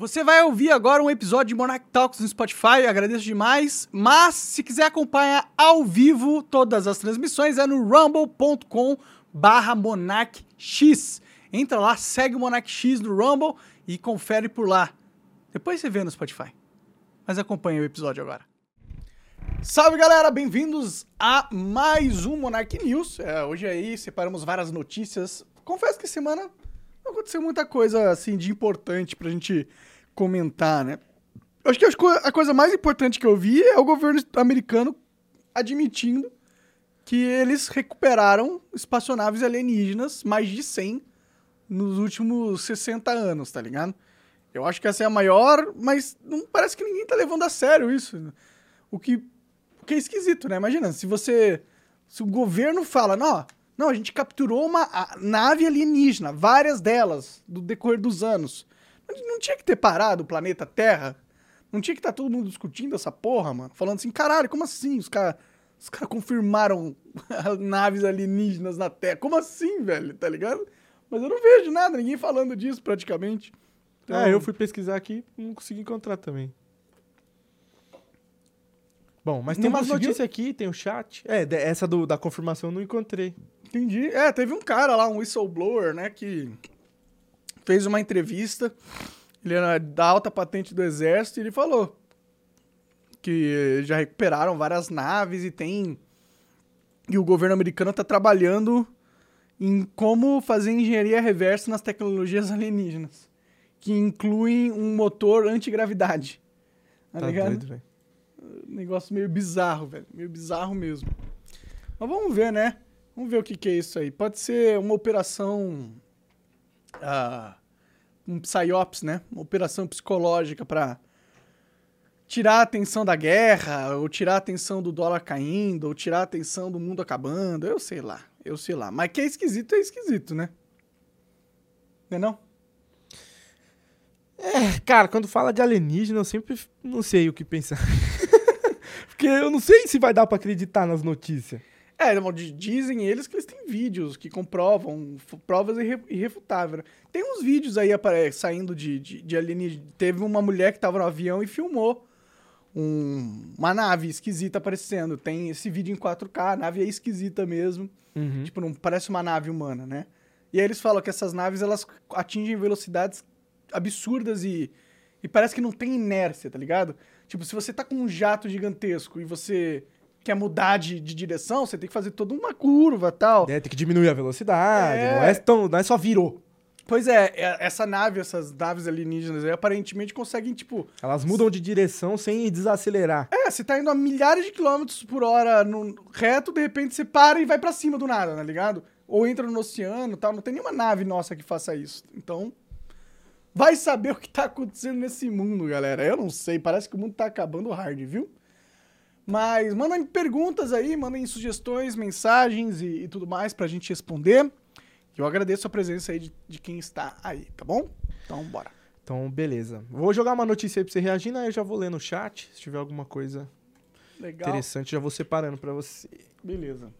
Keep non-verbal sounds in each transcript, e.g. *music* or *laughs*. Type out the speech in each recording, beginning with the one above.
Você vai ouvir agora um episódio de Monarch Talks no Spotify, agradeço demais. Mas se quiser acompanhar ao vivo todas as transmissões é no rumble.com barra monarchx. Entra lá, segue o Monarch X no Rumble e confere por lá. Depois você vê no Spotify. Mas acompanha o episódio agora. Salve galera, bem-vindos a mais um Monarch News. É, hoje aí separamos várias notícias. Confesso que semana não aconteceu muita coisa assim de importante pra gente comentar, né? Eu acho que a coisa mais importante que eu vi é o governo americano admitindo que eles recuperaram espaçonaves alienígenas, mais de 100, nos últimos 60 anos, tá ligado? Eu acho que essa é a maior, mas não parece que ninguém tá levando a sério isso. O que, o que é esquisito, né? Imagina, se você. Se o governo fala, não, não, a gente capturou uma nave alienígena, várias delas, do decorrer dos anos. Não tinha que ter parado o planeta Terra? Não tinha que estar tá todo mundo discutindo essa porra, mano? Falando assim, caralho, como assim? Os caras os cara confirmaram *laughs* naves alienígenas na Terra. Como assim, velho? Tá ligado? Mas eu não vejo nada, ninguém falando disso praticamente. Então... Ah, eu fui pesquisar aqui e não consegui encontrar também. Bom, mas não tem umas notícias aqui, tem o chat. É, essa do, da confirmação eu não encontrei. Entendi. É, teve um cara lá, um whistleblower, né, que fez uma entrevista. Ele era da alta patente do exército e ele falou que já recuperaram várias naves e tem. E o governo americano está trabalhando em como fazer engenharia reversa nas tecnologias alienígenas, que incluem um motor antigravidade. Tá, tá ligado? Doido, velho. Negócio meio bizarro, velho. Meio bizarro mesmo. Mas vamos ver, né? Vamos ver o que, que é isso aí. Pode ser uma operação. Uh, um psyops, né? Uma operação psicológica para tirar a atenção da guerra, ou tirar a atenção do dólar caindo, ou tirar a atenção do mundo acabando. Eu sei lá. Eu sei lá. Mas que é esquisito, é esquisito, né? Não é não? É, cara, quando fala de alienígena, eu sempre não sei o que pensar. *laughs* Porque eu não sei se vai dar para acreditar nas notícias. É, dizem eles que eles têm vídeos que comprovam provas irrefutáveis. Né? Tem uns vídeos aí saindo de, de, de alienígena. Teve uma mulher que tava no avião e filmou um, uma nave esquisita aparecendo. Tem esse vídeo em 4K, a nave é esquisita mesmo. Uhum. Tipo, não parece uma nave humana, né? E aí eles falam que essas naves elas atingem velocidades absurdas e, e parece que não tem inércia, tá ligado? Tipo, se você tá com um jato gigantesco e você quer mudar de, de direção, você tem que fazer toda uma curva tal. É, tem que diminuir a velocidade, é... Não, é tão, não é só virou. Pois é, é, essa nave, essas naves alienígenas aí, aparentemente conseguem, tipo. Elas mudam de direção sem desacelerar. É, você tá indo a milhares de quilômetros por hora no reto, de repente você para e vai para cima do nada, tá ligado? Ou entra no oceano tal. Não tem nenhuma nave nossa que faça isso. Então. Vai saber o que tá acontecendo nesse mundo, galera. Eu não sei, parece que o mundo tá acabando hard, viu? Mas mandem perguntas aí, mandem sugestões, mensagens e, e tudo mais pra gente responder. Eu agradeço a presença aí de, de quem está aí, tá bom? Então, bora. Então, beleza. Vou jogar uma notícia aí pra você reagir, aí eu já vou ler no chat. Se tiver alguma coisa Legal. interessante, já vou separando pra você. Beleza.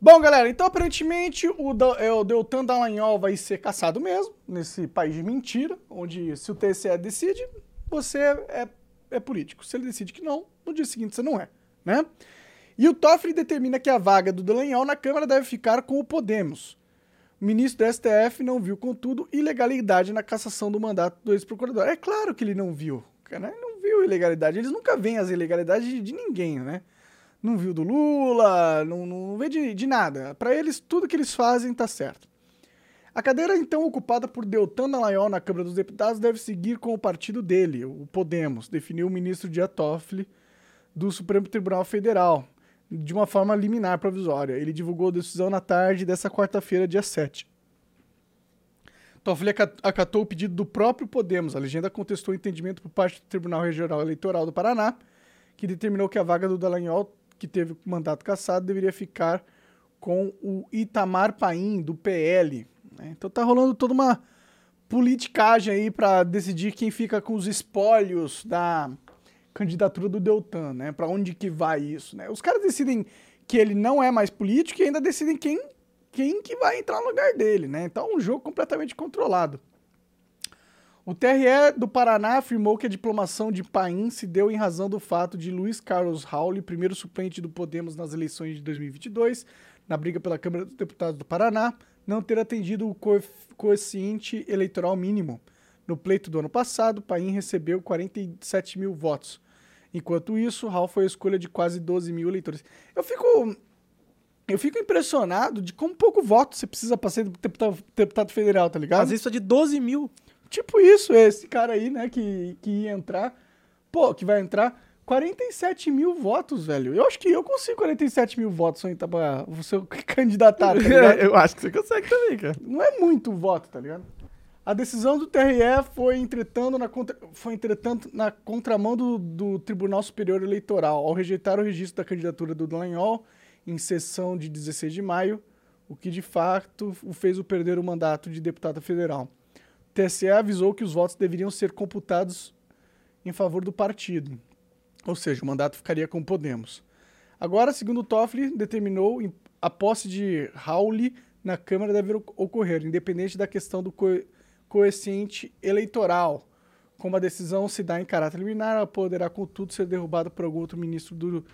Bom, galera, então aparentemente o, é, o Deltan Dallagnol vai ser caçado mesmo, nesse país de mentira, onde se o TSE decide, você é, é político. Se ele decide que não, no dia seguinte você não é, né? E o Toffoli determina que a vaga do Dallagnol na Câmara deve ficar com o Podemos. O ministro do STF não viu, contudo, ilegalidade na cassação do mandato do ex-procurador. É claro que ele não viu, né? Ele não viu ilegalidade. Eles nunca veem as ilegalidades de, de ninguém, né? Não viu do Lula, não, não vê de, de nada. Para eles, tudo que eles fazem tá certo. A cadeira, então, ocupada por Deltan Dallagnol na Câmara dos Deputados deve seguir com o partido dele, o Podemos, definiu o ministro Dia Toffoli do Supremo Tribunal Federal de uma forma liminar provisória. Ele divulgou a decisão na tarde dessa quarta-feira, dia 7. Toffoli acatou o pedido do próprio Podemos. A legenda contestou o entendimento por parte do Tribunal Regional Eleitoral do Paraná, que determinou que a vaga do Dallagnol, que teve o mandato cassado, deveria ficar com o Itamar Paim, do PL. Né? Então tá rolando toda uma politicagem aí para decidir quem fica com os espólios da candidatura do Deltan, né? Para onde que vai isso, né? Os caras decidem que ele não é mais político e ainda decidem quem, quem que vai entrar no lugar dele, né? Então é um jogo completamente controlado. O TRE do Paraná afirmou que a diplomação de Paim se deu em razão do fato de Luiz Carlos Rauli, primeiro suplente do Podemos nas eleições de 2022, na briga pela Câmara dos Deputados do Paraná, não ter atendido o coeficiente eleitoral mínimo. No pleito do ano passado, Paim recebeu 47 mil votos. Enquanto isso, Raul foi a escolha de quase 12 mil eleitores. Eu fico eu fico impressionado de como pouco voto você precisa para ser deputado, deputado, federal, tá ligado? Mas isso é de 12 mil. Tipo isso, esse cara aí, né, que, que ia entrar. Pô, que vai entrar 47 mil votos, velho. Eu acho que eu consigo 47 mil votos em Itabaiá. Você *laughs* candidatar, tá ligado? *laughs* eu acho que você consegue também, cara. Não é muito voto, tá ligado? A decisão do TRE foi, entretanto, na, contra... foi, entretanto, na contramão do, do Tribunal Superior Eleitoral, ao rejeitar o registro da candidatura do Dallagnol em sessão de 16 de maio, o que de fato o fez o perder o mandato de deputado federal. TSE avisou que os votos deveriam ser computados em favor do partido, ou seja, o mandato ficaria com Podemos. Agora, segundo Toffoli, determinou a posse de Rauli na Câmara deve ocorrer, independente da questão do co coeficiente eleitoral. Como a decisão se dá em caráter liminar, ela poderá, contudo, ser derrubada por algum outro ministro do,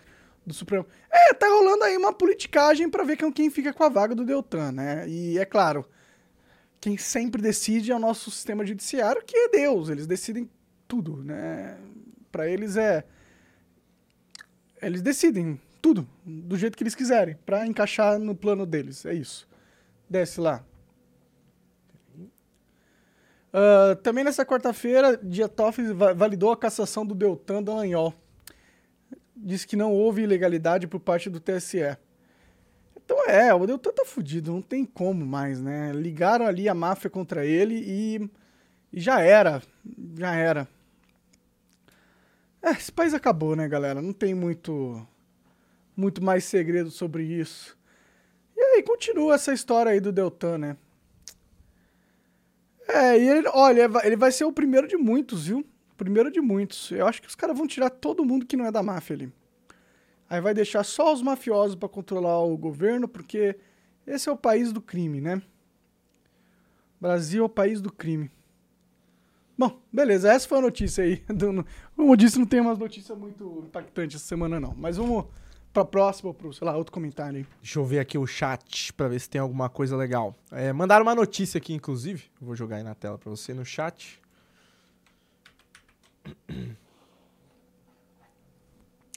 do Supremo. É, tá rolando aí uma politicagem para ver quem fica com a vaga do Deltan, né? E é claro, quem sempre decide é o nosso sistema judiciário, que é Deus. Eles decidem tudo, né? Para eles é. Eles decidem tudo, do jeito que eles quiserem, para encaixar no plano deles. É isso. Desce lá. Uh, também nessa quarta-feira, Dia Toffoli validou a cassação do Deltan Dallagnol. Diz que não houve ilegalidade por parte do TSE. Então é, o Deltan tá fudido, não tem como mais, né? Ligaram ali a máfia contra ele e, e já era, já era. É, esse país acabou, né, galera? Não tem muito, muito mais segredo sobre isso. E aí continua essa história aí do Deltan, né? É, e ele, olha, ele vai ser o primeiro de muitos, viu? Primeiro de muitos. Eu acho que os caras vão tirar todo mundo que não é da máfia ali. Aí vai deixar só os mafiosos para controlar o governo, porque esse é o país do crime, né? Brasil é o país do crime. Bom, beleza, essa foi a notícia aí. *laughs* Como eu disse, não tem umas notícias muito impactantes essa semana, não. Mas vamos pra próxima ou pro, sei lá, outro comentário aí. Deixa eu ver aqui o chat pra ver se tem alguma coisa legal. É, mandaram uma notícia aqui, inclusive. Vou jogar aí na tela pra você no chat. *clears throat*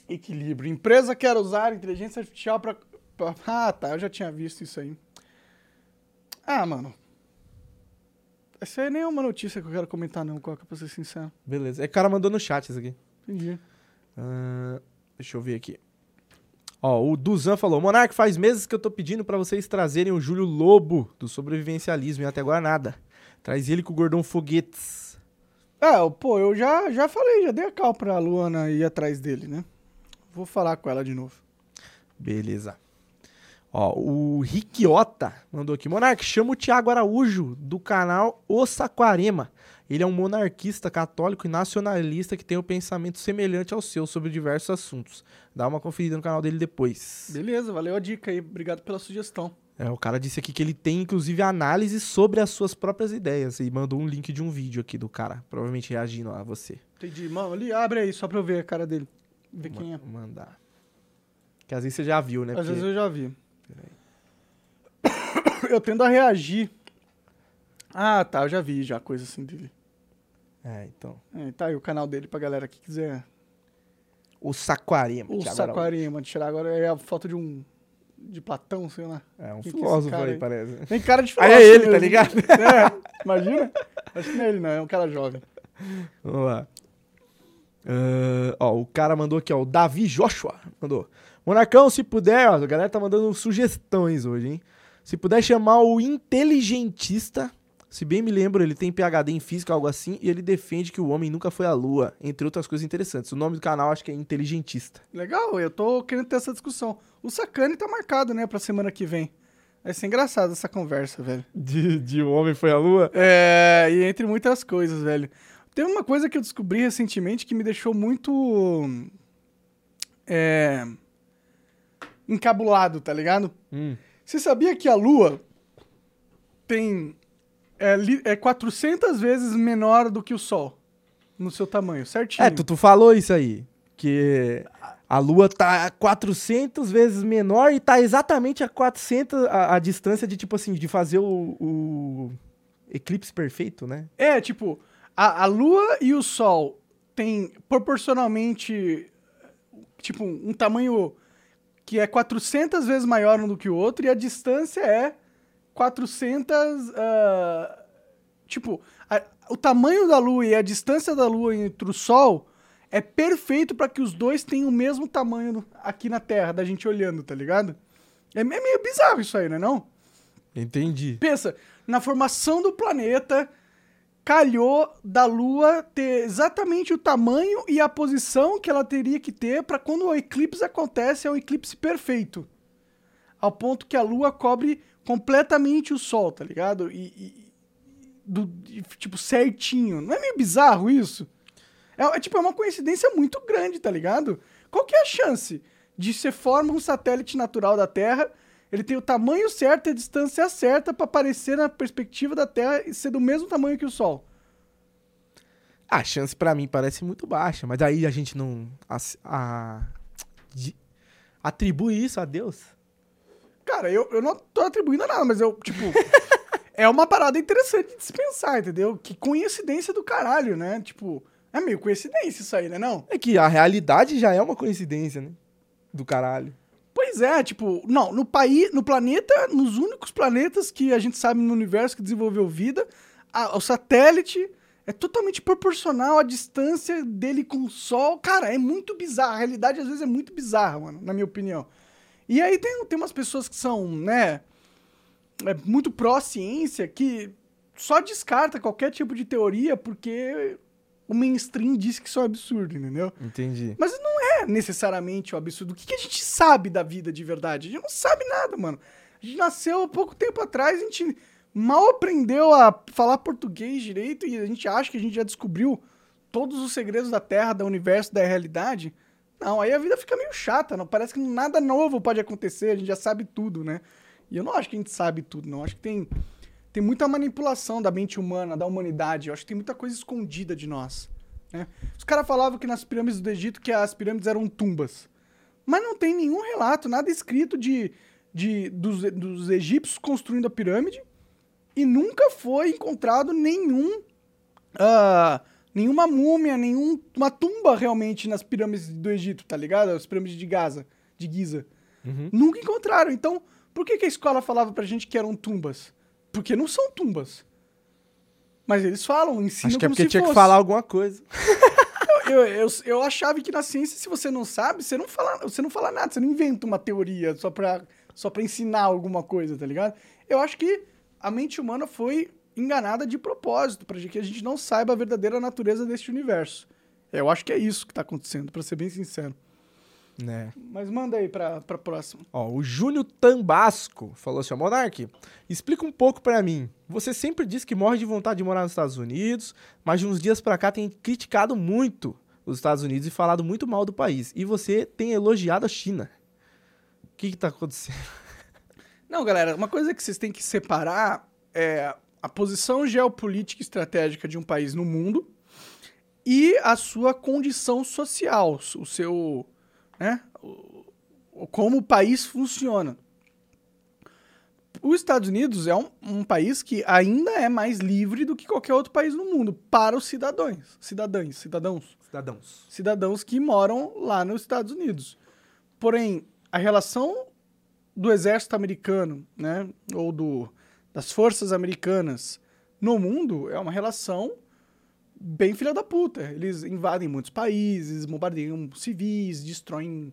Equilíbrio. Empresa quer usar inteligência artificial para. Pra... Ah, tá. Eu já tinha visto isso aí. Ah, mano. Essa aí nem é uma notícia que eu quero comentar, não, Coca, pra ser sincero. Beleza. É que o cara mandou no chat isso aqui. Entendi. Uh, deixa eu ver aqui. Ó, o Duzan falou: Monark, faz meses que eu tô pedindo para vocês trazerem o Júlio Lobo do sobrevivencialismo e até agora nada. Traz ele com o Gordão Foguetes. É, pô, eu já, já falei, já dei a cal pra Luana ir atrás dele, né? Vou falar com ela de novo. Beleza. Ó, o Riquiota mandou aqui. Monark, chama o Tiago Araújo, do canal O Saquarema. Ele é um monarquista católico e nacionalista que tem um pensamento semelhante ao seu sobre diversos assuntos. Dá uma conferida no canal dele depois. Beleza, valeu a dica aí. Obrigado pela sugestão. É, o cara disse aqui que ele tem, inclusive, análise sobre as suas próprias ideias. E mandou um link de um vídeo aqui do cara, provavelmente reagindo a você. Entendi. Mano, ali, abre aí, só pra eu ver a cara dele. Ver quem é. Mandar. Que às vezes você já viu, né? Às Porque... vezes eu já vi. Eu tendo a reagir. Ah, tá, eu já vi já coisa assim dele. É, então. É, tá aí o canal dele pra galera que quiser. O Saquarema. O Saquarema. Tirar agora é a foto de um. De Platão, sei lá. É, um Quem é filósofo aí, aí, parece. Tem cara de filósofo. *laughs* Aí é ele, tá mesmo. tá ligado? É, imagina. Acho que não é ele, não. É um cara jovem. Vamos lá. Uh, ó, o cara mandou aqui, ó, o Davi Joshua mandou. Monarcão, se puder, ó, a galera tá mandando sugestões hoje, hein? Se puder chamar o inteligentista, se bem me lembro, ele tem PhD em física, algo assim, e ele defende que o homem nunca foi à lua, entre outras coisas interessantes. O nome do canal acho que é Inteligentista. Legal, eu tô querendo ter essa discussão. O Sacane tá marcado, né, pra semana que vem. Vai ser engraçado essa conversa, velho. De, de o homem foi à lua? É, e entre muitas coisas, velho. Tem uma coisa que eu descobri recentemente que me deixou muito. É. Encabulado, tá ligado? Hum. Você sabia que a Lua tem é, é 400 vezes menor do que o Sol. No seu tamanho, certinho. É, tu, tu falou isso aí. Que a Lua tá 400 vezes menor e tá exatamente a 400 a, a distância de, tipo assim, de fazer o, o eclipse perfeito, né? É, tipo, a, a Lua e o Sol têm proporcionalmente, tipo, um tamanho que é 400 vezes maior um do que o outro e a distância é 400... ah, tipo, a- o tamanho da Lua e a distância da Lua entre o Sol é perfeito para que os dois tenham o mesmo tamanho aqui na Terra, da gente olhando, tá ligado? É, é meio bizarro isso aí, não é não? Entendi. Pensa, na formação do planeta, calhou da Lua ter exatamente o tamanho e a posição que ela teria que ter para quando o eclipse acontece, é um eclipse perfeito. Ao ponto que a Lua cobre completamente o Sol, tá ligado? E, e- do, e, tipo, certinho. Não é meio bizarro isso? É, é, tipo, é uma coincidência muito grande, tá ligado? Qual que é a chance de você forma um satélite natural da Terra, ele tem o tamanho certo e a distância certa pra aparecer na perspectiva da Terra e ser do mesmo tamanho que o Sol? A chance pra mim parece muito baixa, mas aí a gente não as- a- de- atribui isso a Deus. Cara, eu, eu não tô atribuindo a nada, mas eu, tipo. *laughs* é uma parada interessante de se pensar, entendeu? Que coincidência do caralho, né? Tipo, é meio coincidência isso aí, né? Não? É que a realidade já é uma coincidência, né? Do caralho. Pois é, tipo, não, no país, no planeta, nos únicos planetas que a gente sabe no universo que desenvolveu vida, a- o satélite é totalmente proporcional à distância dele com o Sol. Cara, é muito bizarro. A realidade às vezes é muito bizarra, mano, na minha opinião. E aí tem, tem umas pessoas que são, né, é, muito pró-ciência que só descarta qualquer tipo de teoria porque o mainstream diz que isso é um absurdo, entendeu? Entendi. Mas não é necessariamente um absurdo. O que, que a gente sabe da vida de verdade? A gente não sabe nada, mano. A gente nasceu há pouco tempo atrás, a gente mal aprendeu a falar português direito e a gente acha que a gente já descobriu todos os segredos da Terra, do universo, da realidade. Não, aí a vida fica meio chata, não parece que nada novo pode acontecer, a gente já sabe tudo, né? E eu não acho que a gente sabe tudo, não. Acho que tem, tem muita manipulação da mente humana, da humanidade. Eu acho que tem muita coisa escondida de nós. né? Os caras falavam que nas pirâmides do Egito que as pirâmides eram tumbas. Mas não tem nenhum relato, nada escrito de, de dos, dos egípcios construindo a pirâmide. E nunca foi encontrado nenhum. ah, nenhuma múmia, nenhuma tumba realmente nas pirâmides do Egito, tá ligado? As pirâmides de Gaza, de Giza. Uhum. Nunca encontraram. Então, por que, que a escola falava pra gente que eram tumbas? Porque não são tumbas. Mas eles falam, ensinam Acho que é porque tinha fosse. que falar alguma coisa. *laughs* Eu, eu, eu achava que na ciência, se você não sabe, você não fala, você não fala nada, você não inventa uma teoria só pra, só pra ensinar alguma coisa, tá ligado? Eu acho que a mente humana foi enganada de propósito, pra que a gente não saiba a verdadeira natureza deste universo. Eu acho que é isso que tá acontecendo, pra ser bem sincero. Né? Mas manda aí pra, pra próxima. Ó, o Júnior Tambasco falou assim, ó, Monark, explica um pouco pra mim. Você sempre diz que morre de vontade de morar nos Estados Unidos, mas de uns dias pra cá tem criticado muito os Estados Unidos e falado muito mal do país. E você tem elogiado a China. O que que tá acontecendo? *laughs* Não, galera, uma coisa que vocês têm que separar é a posição geopolítica e estratégica de um país no mundo e a sua condição social, o seu, né, como o país funciona. Os Estados Unidos é um, um país que ainda é mais livre do que qualquer outro país no mundo para os cidadãos, cidadãos, cidadãos Cidadãos. cidadãos que moram lá nos Estados Unidos. Porém, a relação do exército americano, né, ou do, das forças americanas no mundo é uma relação bem filha da puta. Eles invadem muitos países, bombardeiam civis, destroem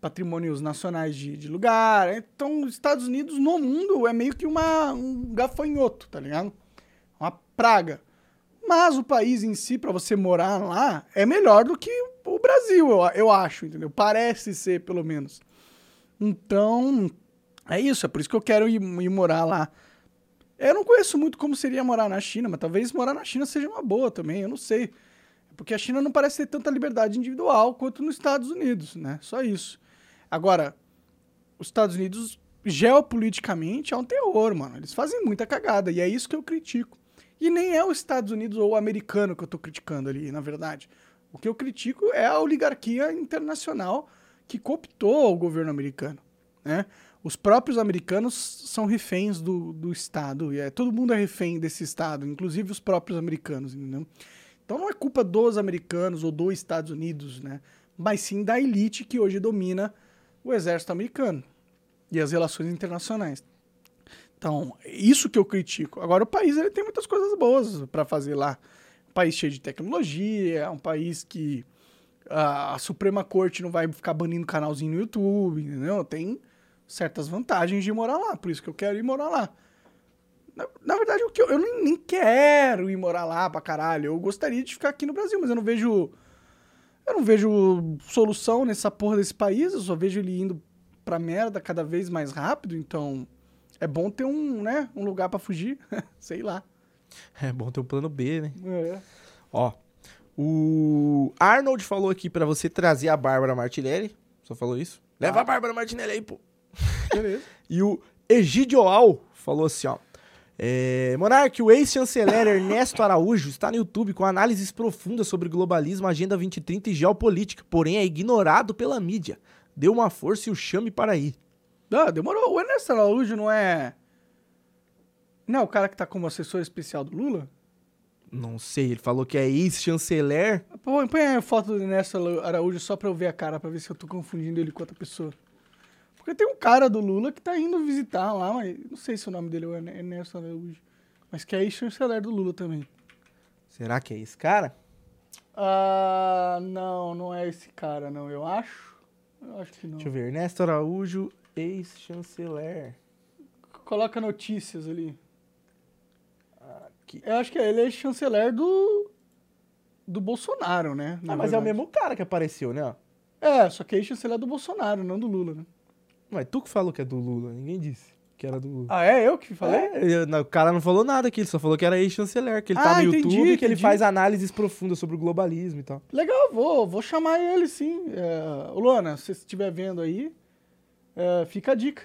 patrimônios nacionais de, de lugar. Então, os Estados Unidos no mundo é meio que uma, um gafanhoto, tá ligado? Uma praga. Mas o país em si, pra você morar lá, é melhor do que o Brasil, eu, eu acho, entendeu? Parece ser, pelo menos. Então, é isso. É por isso que eu quero ir, ir morar lá. Eu não conheço muito como seria morar na China, mas talvez morar na China seja uma boa também, eu não sei. Porque a China não parece ter tanta liberdade individual quanto nos Estados Unidos, né? Só isso. Agora, os Estados Unidos geopoliticamente é um terror, mano. Eles fazem muita cagada e é isso que eu critico. E nem é os Estados Unidos ou o americano que eu tô criticando ali, na verdade. O que eu critico é a oligarquia internacional que cooptou o governo americano, né? Os próprios americanos são reféns do, do Estado, e é, todo mundo é refém desse Estado, inclusive os próprios americanos, entendeu? Então não é culpa dos americanos ou dos Estados Unidos, né? Mas sim da elite que hoje domina o exército americano e as relações internacionais. Então, isso que eu critico. Agora, o país ele tem muitas coisas boas para fazer lá. Um país cheio de tecnologia, um país que a, a Suprema Corte não vai ficar banindo canalzinho no YouTube, entendeu? Tem certas vantagens de morar lá, por isso que eu quero ir morar lá. Na, na verdade, o que eu, eu nem, nem, quero ir morar lá pra caralho. Eu gostaria de ficar aqui no Brasil, mas eu não vejo. Eu não vejo solução nessa porra desse país, eu só vejo ele indo pra merda cada vez mais rápido, então é bom ter um, né, um lugar para fugir, *laughs* sei lá. É bom ter um plano B, né? É. Ó, o Arnold falou aqui para você trazer a Bárbara Martinelli. Só falou isso? Leva ah. a Bárbara Martinelli aí, pô. Beleza. *laughs* e o Egidioal falou assim, ó. É, Monark, o ex-chanceler Ernesto Araújo está no YouTube com análises profundas sobre globalismo, Agenda 2030 e geopolítica, porém é ignorado pela mídia. Dê uma força e o chame para aí. Ah, demorou. O Ernesto Araújo não é. Não é o cara que tá como assessor especial do Lula? Não sei, ele falou que é ex-chanceler. Põe, põe a foto do Ernesto Araújo só pra eu ver a cara, pra ver se eu tô confundindo ele com outra pessoa. Porque tem um cara do Lula que tá indo visitar lá, mas não sei se o nome dele é Ernesto Araújo. Mas que é ex-chanceler do Lula também. Será que é esse cara? Ah, não, não é esse cara, não. Eu acho. Eu acho que não. Deixa eu ver. Ernesto Araújo, ex-chanceler. Coloca notícias ali. Aqui. Eu acho que ele é chanceler do. do Bolsonaro, né? Ah, mas verdade. é o mesmo cara que apareceu, né? É, só que é chanceler do Bolsonaro, não do Lula, né? Mas tu que falou que é do Lula, ninguém disse que era do Lula. Ah, é? Eu que falei? É, o cara não falou nada aqui, ele só falou que era ex-chanceler, que ele tá ah, tá no entendi, YouTube, que ele faz análises profundas sobre o globalismo e tal. Legal, vou, vou chamar ele sim. É, Luana, se você estiver vendo aí, é, fica a dica.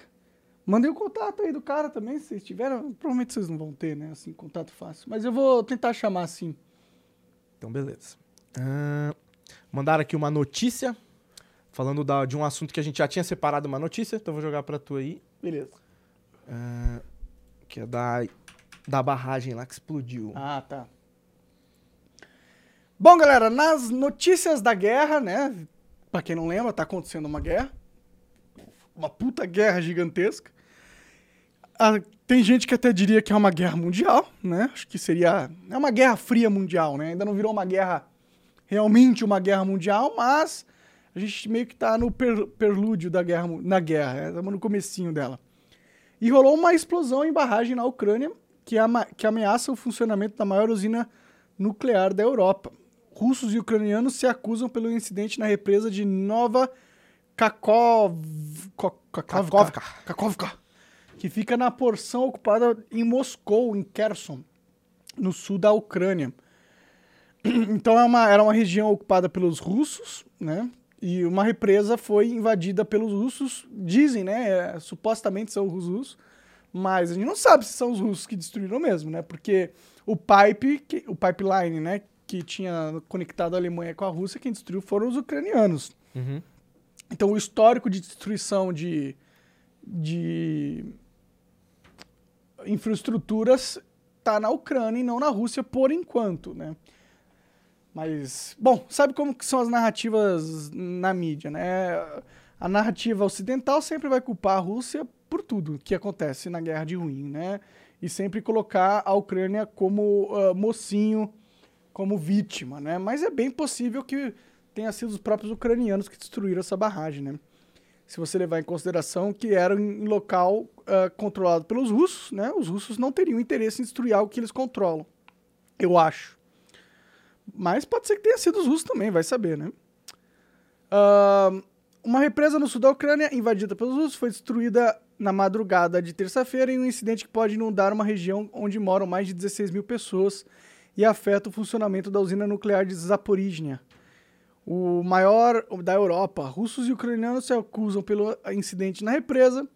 Mandei o contato aí do cara também, se vocês tiveram. Provavelmente vocês não vão ter, né? Assim, contato fácil. Mas eu vou tentar chamar assim. Então, beleza. Uh, mandaram aqui uma notícia, falando da, de um assunto que a gente já tinha separado uma notícia, então vou jogar pra tu aí. Beleza. Uh, que é da, da barragem lá que explodiu. Ah, tá. Bom, galera, nas notícias da guerra, né? Pra quem não lembra, tá acontecendo uma guerra. Uma puta guerra gigantesca. Ah, tem gente que até diria que é uma guerra mundial, né? Acho que seria. É uma guerra fria mundial, né? Ainda não virou uma guerra. Realmente uma guerra mundial, mas a gente meio que tá no per, perlúdio da guerra, na guerra, estamos no comecinho dela. E rolou uma explosão em barragem na Ucrânia que, ama, que ameaça o funcionamento da maior usina nuclear da Europa. Russos e ucranianos se acusam pelo incidente na represa de Nova Kakov... Kakovka. Kakovka que fica na porção ocupada em Moscou, em Kherson, no sul da Ucrânia. *clears throat* Então é uma, era uma região ocupada pelos russos, né? E uma represa foi invadida pelos russos, dizem, né? É, supostamente são os russos, mas a gente não sabe se são os russos que destruíram mesmo, né? Porque o pipe, que, o pipeline, né? Que tinha conectado a Alemanha com a Rússia, quem destruiu foram os ucranianos. Uhum. Então o histórico de destruição de, de infraestruturas tá na Ucrânia e não na Rússia por enquanto, né? Mas, bom, sabe como que são as narrativas na mídia, né? A narrativa ocidental sempre vai culpar a Rússia por tudo que acontece na guerra de ruim, né? E sempre colocar a Ucrânia como uh, mocinho, como vítima, né? Mas é bem possível que tenha sido os próprios ucranianos que destruíram essa barragem, né? se você levar em consideração que era em local uh, controlado pelos russos, né? Os russos não teriam interesse em destruir algo que eles controlam. Eu acho. Mas pode ser que tenha sido os russos também, vai saber, né? Uh, uma represa no sul da Ucrânia, invadida pelos russos, foi destruída na madrugada de terça-feira em um incidente que pode inundar uma região onde moram mais de 16 mil pessoas e afeta o funcionamento da usina nuclear de Zaporizhia, o maior da Europa. Russos e ucranianos se acusam pelo incidente na represa,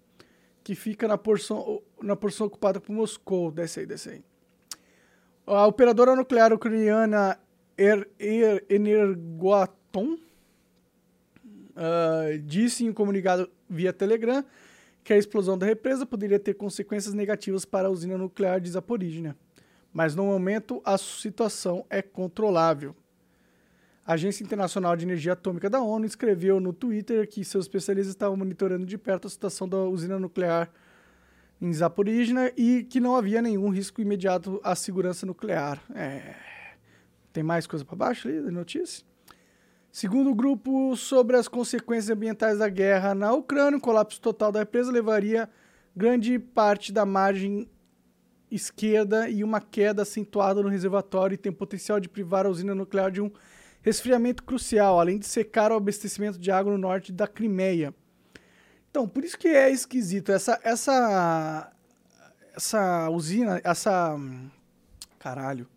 que fica na porção, na porção ocupada por Moscou. Desce aí, desce aí. A operadora nuclear ucraniana er, er, Energoatom uh, disse em um comunicado via Telegram que a explosão da represa poderia ter consequências negativas para a usina nuclear de Zaporizhia, mas no momento a situação é controlável. A Agência Internacional de Energia Atômica da ONU escreveu no Twitter que seus especialistas estavam monitorando de perto a situação da usina nuclear em Zaporizhia e que não havia nenhum risco imediato à segurança nuclear. É... Tem mais coisa para baixo ali da notícia? Segundo grupo sobre as consequências ambientais da guerra na Ucrânia, o colapso total da represa levaria grande parte da margem esquerda e uma queda acentuada no reservatório e tem potencial de privar a usina nuclear de um resfriamento crucial, além de secar o abastecimento de água no norte da Crimeia. Então, por isso que é esquisito. Essa, essa, essa usina, essa. Caralho.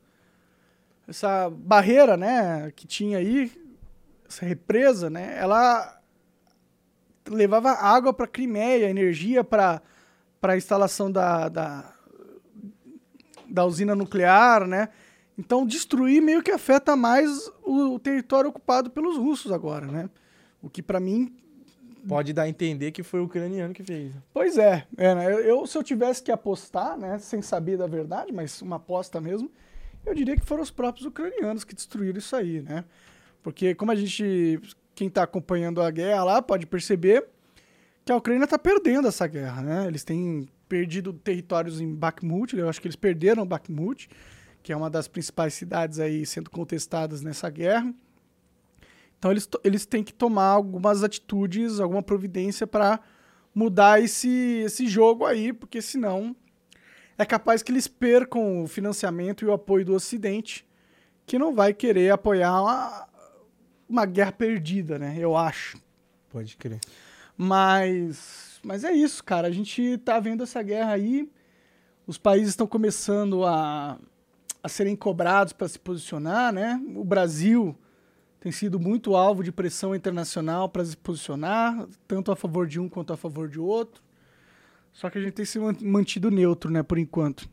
Essa barreira, né, que tinha aí, essa represa, né, ela levava água para Crimeia, energia para a instalação da, da, da usina nuclear, né? Então, destruir meio que afeta mais o, o território ocupado pelos russos agora, né? O que para mim Pode dar a entender que foi o ucraniano que fez. Pois é, é né? eu, eu, se eu tivesse que apostar, né, sem saber da verdade, mas uma aposta mesmo, eu diria que foram os próprios ucranianos que destruíram isso aí, né? Porque como a gente, quem está acompanhando a guerra lá pode perceber que a Ucrânia está perdendo essa guerra, né? Eles têm perdido territórios em Bakhmut, eu acho que eles perderam Bakhmut, que é uma das principais cidades aí sendo contestadas nessa guerra. Então eles, eles têm que tomar algumas atitudes, alguma providência para mudar esse, esse jogo aí, porque senão é capaz que eles percam o financiamento e o apoio do Ocidente, que não vai querer apoiar uma, uma guerra perdida, né? Eu acho. Pode crer. Mas, mas é isso, cara. A gente tá vendo essa guerra aí. Os países estão começando a, a serem cobrados para se posicionar, né? O Brasil tem sido muito alvo de pressão internacional para se posicionar, tanto a favor de um quanto a favor de outro. Só que a gente tem se mantido neutro, né, por enquanto.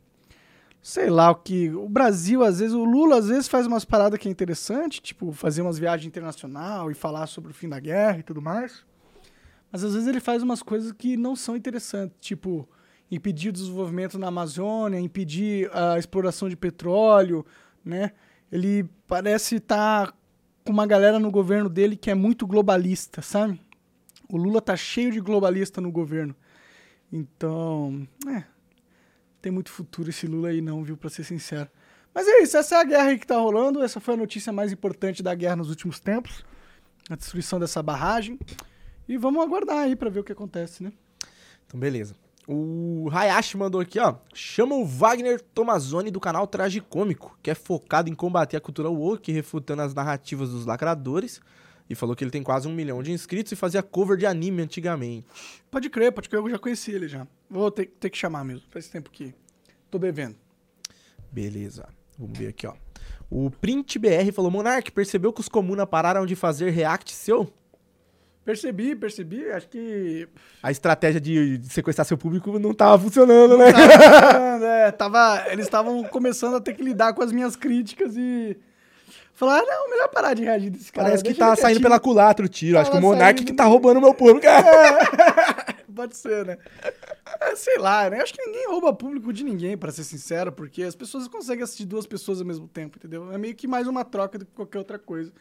Sei lá o que. O Brasil, às vezes, o Lula às vezes faz umas paradas que é interessante, tipo fazer umas viagens internacional e falar sobre o fim da guerra e tudo mais. Mas às vezes ele faz umas coisas que não são interessantes, tipo impedir o desenvolvimento na Amazônia, impedir a exploração de petróleo, né? Ele parece estar tá com uma galera no governo dele que é muito globalista, sabe? O Lula tá cheio de globalista no governo. Então, é. Tem muito futuro esse Lula aí não, viu, para ser sincero. Mas é isso, essa é a guerra aí que tá rolando, essa foi a notícia mais importante da guerra nos últimos tempos. A destruição dessa barragem. E vamos aguardar aí para ver o que acontece, né? Então, beleza. O Hayashi mandou aqui, ó. Chama o Wagner Tomazoni do canal Traje Cômico, que é focado em combater a cultura woke, refutando as narrativas dos lacradores. E falou que ele tem quase um milhão de inscritos e fazia cover de anime antigamente. Pode crer, pode crer, eu já conheci ele já. Vou ter, ter que chamar mesmo. Faz tempo que tô devendo. Beleza. Vamos ver aqui, ó. O Print BR falou: Monark, percebeu que os Comuna pararam de fazer react seu? Percebi, percebi. Acho que. A estratégia de, de sequestrar seu público não tava funcionando, né? Tava funcionando, é, tava, eles estavam começando a ter que lidar com as minhas críticas e. Falar, ah, não, melhor parar de reagir desse cara. Parece que tá saindo pela culatra o tiro. Acho que o Monark que tá roubando meu público. *laughs* É. Pode ser, né? É, sei lá, né? Acho que ninguém rouba público de ninguém, para ser sincero, porque as pessoas conseguem assistir duas pessoas ao mesmo tempo, entendeu? É meio que mais uma troca do que qualquer outra coisa.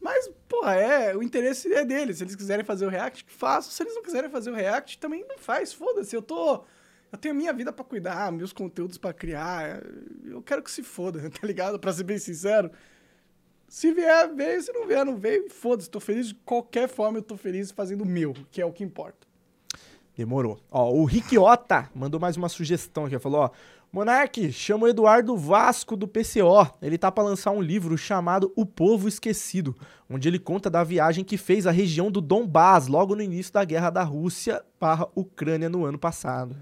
Mas, porra, é, o interesse é deles. Se eles quiserem fazer o react, façam. Se eles não quiserem fazer o react, também não faz. Foda-se, eu tô. Eu tenho minha vida para cuidar, meus conteúdos para criar. Eu quero que se foda, *laughs* tá ligado? Pra ser bem sincero. Se vier, veio. Se não vier, não veio. Foda-se, tô feliz de qualquer forma. Eu tô feliz fazendo o meu, que é o que importa. Demorou. Ó, o Riquiota mandou mais uma sugestão aqui. Falou, ó. Monark, chama o Eduardo Vasco do PCO. Ele tá para lançar um livro chamado O Povo Esquecido, onde ele conta da viagem que fez à região do Donbass logo no início da guerra da Rússia para Ucrânia no ano passado.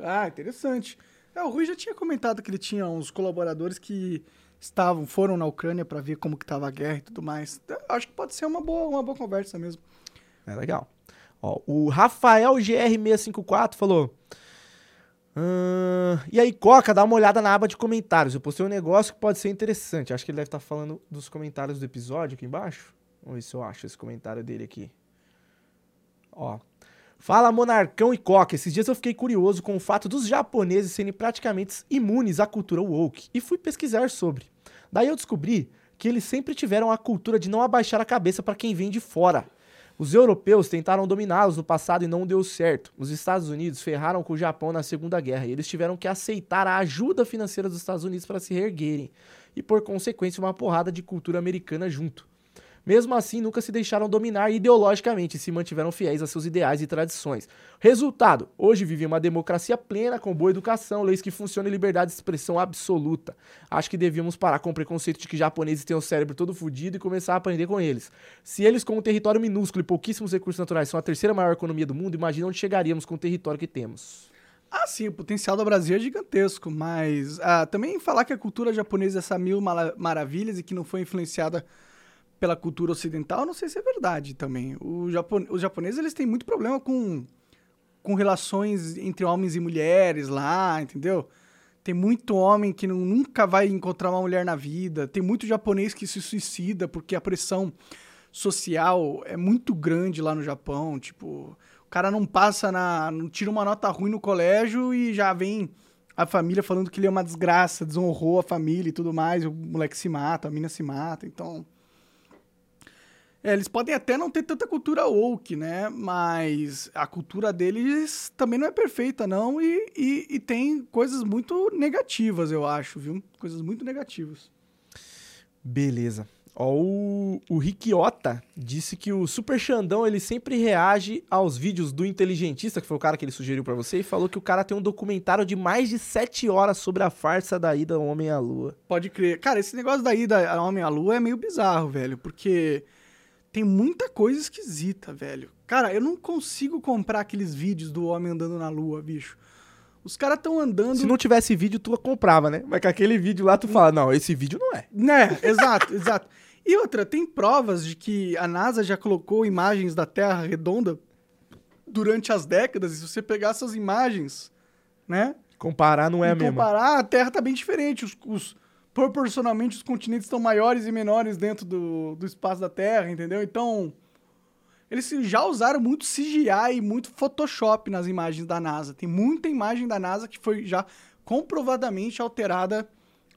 Ah, interessante. É, o Rui já tinha comentado que ele tinha uns colaboradores que estavam, foram na Ucrânia para ver como que tava a guerra e tudo mais. Acho que pode ser uma boa, uma boa conversa mesmo. É legal. Ó, o Rafael GR654 falou. "Ahn, e aí, Coca, dá uma olhada na aba de comentários. Eu postei um negócio que pode ser interessante. Acho que ele deve estar falando dos comentários do episódio aqui embaixo. Vamos ver se eu acho esse comentário dele aqui. Ó. Fala Monarcão e Coca. Esses dias eu fiquei curioso com o fato dos japoneses serem praticamente imunes à cultura woke e fui pesquisar sobre. Daí eu descobri que eles sempre tiveram a cultura de não abaixar a cabeça para quem vem de fora. Os europeus tentaram dominá-los no passado e não deu certo. Os Estados Unidos ferraram com o Japão na Segunda Guerra e eles tiveram que aceitar a ajuda financeira dos Estados Unidos para se reerguerem e, por consequência, uma porrada de cultura americana junto. Mesmo assim, nunca se deixaram dominar ideologicamente e se mantiveram fiéis a seus ideais e tradições. Resultado: hoje vivem uma democracia plena, com boa educação, leis que funcionam e liberdade de expressão absoluta. Acho que devíamos parar com o preconceito de que japoneses têm o cérebro todo fudido e começar a aprender com eles. Se eles, com um território minúsculo e pouquíssimos recursos naturais, são a terceira maior economia do mundo, imagina onde chegaríamos com o território que temos. Ah, sim, o potencial do Brasil é gigantesco, mas ah, também falar que a cultura japonesa é essa mil maravilhas e que não foi influenciada pela cultura ocidental, não sei se é verdade também. Japon... Os japoneses eles têm muito problema com, com relações entre homens e mulheres lá, entendeu? Tem muito homem que nunca vai encontrar uma mulher na vida. Tem muito japonês que se suicida porque a pressão social é muito grande lá no Japão. Tipo, o cara não passa na. não tira uma nota ruim no colégio e já vem a família falando que ele é uma desgraça, desonrou a família e tudo mais. O moleque se mata, a mina se mata. Então. É, eles podem até não ter tanta cultura woke, né? Mas a cultura deles também não é perfeita, não. E, e, e tem coisas muito negativas, eu acho, viu? Coisas muito negativas. Beleza. Ó, o, o Riquiota disse que o Super Xandão ele sempre reage aos vídeos do Inteligentista, que foi o cara que ele sugeriu pra você, e falou que o cara tem um documentário de mais de 7 horas sobre a farsa da ida Homem à Lua. Pode crer. Cara, esse negócio da ida a Homem à Lua é meio bizarro, velho, porque tem muita coisa esquisita, velho. Cara, eu não consigo comprar aqueles vídeos do homem andando na lua, bicho. Os caras estão andando. Se não tivesse vídeo, tu comprava, né? Mas com aquele vídeo lá, tu fala, não, esse vídeo não é. Né, *laughs* exato, exato. E outra, tem provas de que a NASA já colocou imagens da Terra redonda durante as décadas, e se você pegar essas imagens, né? Comparar não é a mesma. comparar, a Terra tá bem diferente. Os, os- proporcionalmente, os continentes estão maiores e menores dentro do, do espaço da Terra, entendeu? Então, eles já usaram muito CGI e muito Photoshop nas imagens da NASA. Tem muita imagem da NASA que foi já comprovadamente alterada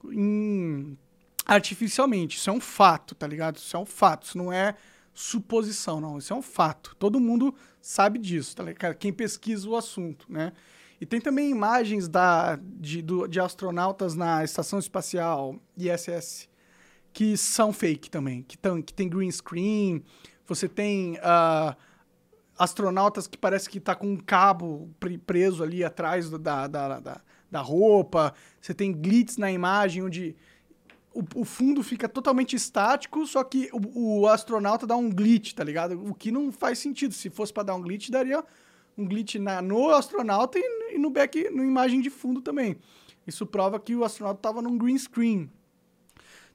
em- artificialmente. Isso é um fato, tá ligado? Isso é um fato. Isso não é suposição, não. Isso é um fato. Todo mundo sabe disso, tá ligado? Quem pesquisa o assunto, né? E tem também imagens da, de, do- de astronautas na Estação Espacial ISS que são fake também, que, tão, que tem green screen, você tem ah, astronautas que parece que tá com um cabo pre- preso ali atrás da, da, da, da roupa, você tem glitz na imagem onde o, o fundo fica totalmente estático, só que o, o astronauta dá um glitch, tá ligado? O que não faz sentido. Se fosse para dar um glitch, daria um glitch na, no astronauta e, e no back, no imagem de fundo também. Isso prova que o astronauta estava num green screen.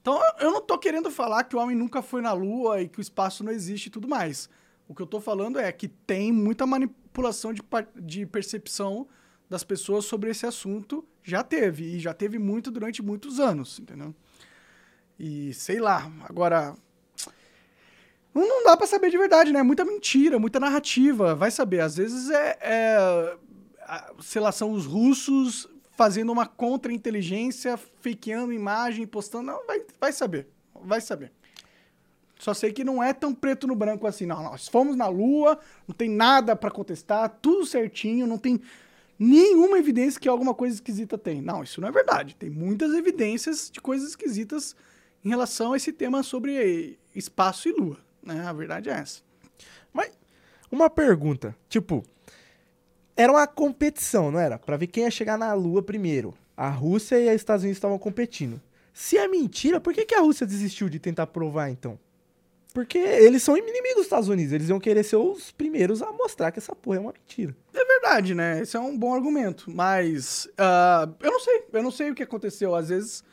Então, eu não tô querendo falar que o homem nunca foi na Lua e que o espaço não existe e tudo mais. O que eu tô falando é que tem muita manipulação de, de percepção das pessoas sobre esse assunto. Já teve, e já teve muito durante muitos anos, entendeu? E sei lá, agora. Não, dá pra saber de verdade, né? Muita mentira, muita narrativa. Vai saber. Às vezes é. é sei lá, são os russos fazendo uma contra-inteligência, fakeando imagem, postando. Não, vai, vai saber. Vai saber. Só sei que não é tão preto no branco assim. Não, nós fomos na Lua, não tem nada pra contestar, tudo certinho, não tem nenhuma evidência que alguma coisa esquisita tem. Não, isso não é verdade. Tem muitas evidências de coisas esquisitas em relação a esse tema sobre espaço e Lua. Né? A verdade é essa. Mas, uma pergunta. Tipo, era uma competição, não era? Pra ver quem ia chegar na Lua primeiro. A Rússia e os Estados Unidos estavam competindo. Se é mentira, por que, que a Rússia desistiu de tentar provar, então? Porque eles são inimigos dos Estados Unidos. Eles iam querer ser os primeiros a mostrar que essa porra é uma mentira. É verdade, né? Esse é um bom argumento. Mas ah, eu não sei. Eu não sei o que aconteceu. Às vezes.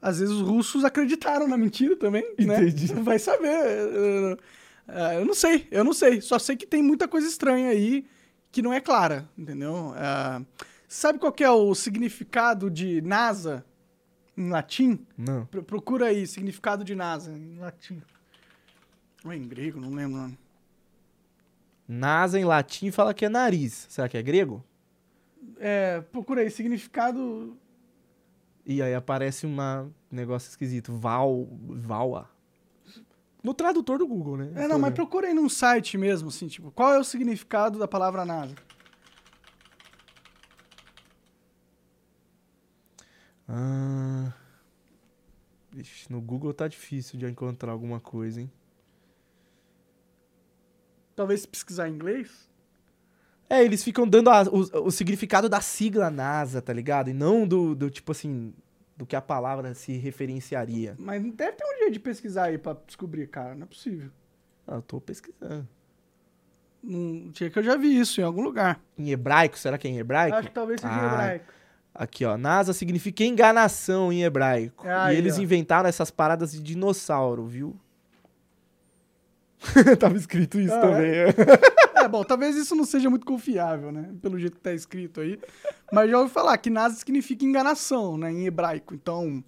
Às vezes os russos acreditaram na mentira também, né? Entendi. *laughs* Vai saber. É, eu não sei, eu não sei. Só sei que tem muita coisa estranha aí que não é clara, entendeu? É, sabe qual que é o significado de NASA em latim? Não. Pro- procura aí, significado de NASA em latim. Ou em grego, não lembro. NASA em latim fala que é nariz. Será que é grego? É, procura aí, significado. E aí aparece um negócio esquisito. Val. Vala. No tradutor do Google, né? É, não, mas procura aí num site mesmo, assim, tipo, qual é o significado da palavra NASA? Ah. Vixe, no Google tá difícil de encontrar alguma coisa, hein? Talvez pesquisar em inglês. É, eles ficam dando a- o, o significado da sigla NASA, tá ligado? E não do, do tipo assim, do que a palavra se referenciaria. Mas deve ter um jeito de pesquisar aí pra descobrir, cara. Não é possível. Ah, eu tô pesquisando. Não, tinha que eu já vi isso em algum lugar. Em hebraico? Será que é em hebraico? Acho que talvez seja em Ah, hebraico. Aqui, ó. NASA significa enganação em hebraico. É aí, e eles ó. inventaram essas paradas de dinossauro, viu? *laughs* Tava escrito isso Ah, também. É, *laughs* bom, talvez isso não seja muito confiável, né? Pelo jeito que tá escrito aí. Mas já ouvi falar que NASA significa enganação, né? Em hebraico. Então,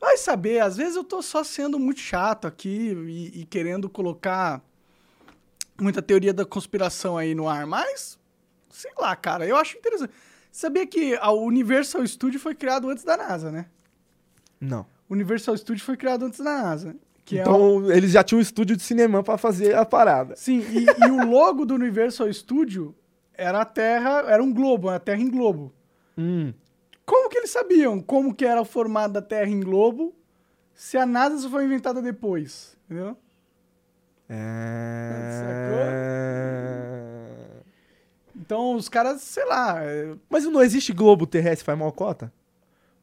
vai saber. Às vezes eu tô só sendo muito chato aqui e, e querendo colocar muita teoria da conspiração aí no ar. Mas, sei lá, cara, eu acho interessante. Sabia que a Universal Studio foi criado antes da NASA, né? Não. O Universal Studio foi criado antes da NASA. Que é Então, eles já tinham um estúdio de cinema pra fazer a parada. Sim, e, e o logo do Universal Studio era a Terra, era um globo, a Terra em globo. Hum. Como que eles sabiam como que era o formato da Terra em globo se a NASA só foi inventada depois, entendeu? É... Então os caras, sei lá, é- Mas não existe globo terrestre faz mal cota?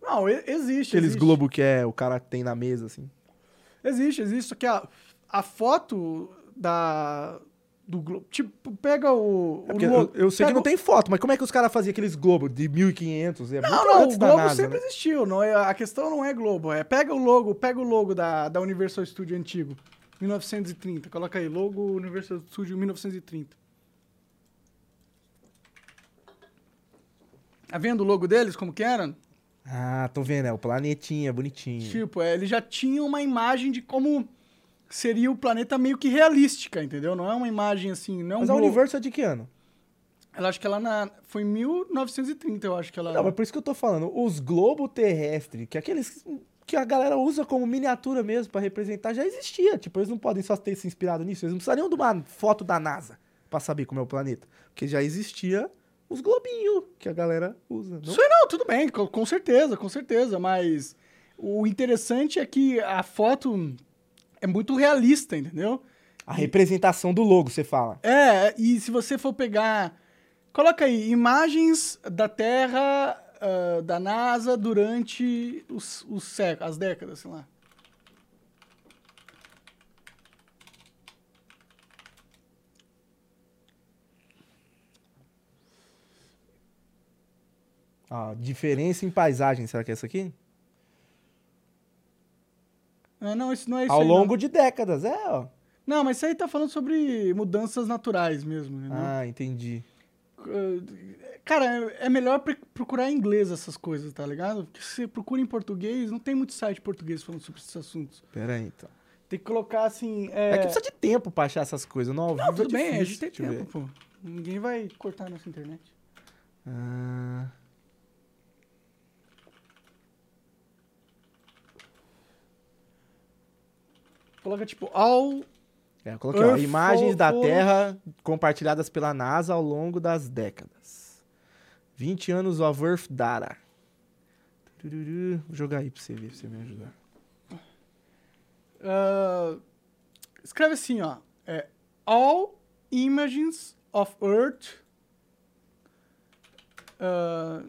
não, existe, Aqueles existe. globo que é o cara tem na mesa, assim. Existe, existe, só que a, a foto da do globo, tipo, pega o, É o eu, eu sei que não o- tem foto, mas como é que os caras faziam aqueles globos de 1500? É Não, não, o Globo NASA, sempre né? existiu. Não é, a questão não é Globo. É pega o logo, pega o logo da, da Universal Studio antigo, 1930. Coloca aí, logo Universal Studio 1930. Tá vendo o logo deles, como que era? Ah, tô vendo, é o planetinha, bonitinho. Tipo, é, eles já tinham uma imagem de como seria o planeta meio que realística, entendeu? Não é uma imagem assim, não é Mas a globo. Universo é de que ano? Ela acho que ela na, foi em 1930, eu acho que ela... Não, mas por isso que eu tô falando. Os globos terrestres, que é aqueles que a galera usa como miniatura mesmo pra representar, já existia. Tipo, eles não podem só ter se inspirado nisso. Eles não precisariam de uma foto da NASA pra saber como é o planeta. Porque já existia os globinhos que a galera usa. Não? Isso aí não, tudo bem, com, com certeza, com certeza, mas o interessante é que a foto é muito realista, entendeu? A representação do logo, você fala. É, e se você for pegar. Coloca aí, imagens da Terra, ah, da NASA, durante os, os séculos, as décadas, sei lá. Ó, diferença em paisagem, será que é essa aqui? Ah, não, isso não é isso Ao aí, longo não. de décadas, é, ó. Não, mas isso aí tá falando sobre mudanças naturais mesmo, entendeu? Ah, entendi. Uh, Cara, é é melhor procurar em inglês essas coisas, tá ligado? Porque se você procura em português, não tem muito site português falando sobre esses assuntos. Pera aí, então. Tem que colocar assim. É, É, que precisa de tempo pra achar essas coisas. Não, Não, é tudo bem, a gente tem eu ver. tempo, pô. Ninguém vai cortar nossa internet. Ah, Coloca tipo, all. é, eu coloquei, ó, imagens da. Terra compartilhadas pela NASA ao longo das décadas. 20 anos of Earth Data. Vou jogar aí pra você ver, pra você me ajudar. ah, escreve assim, ó. É, all images of Earth. ah,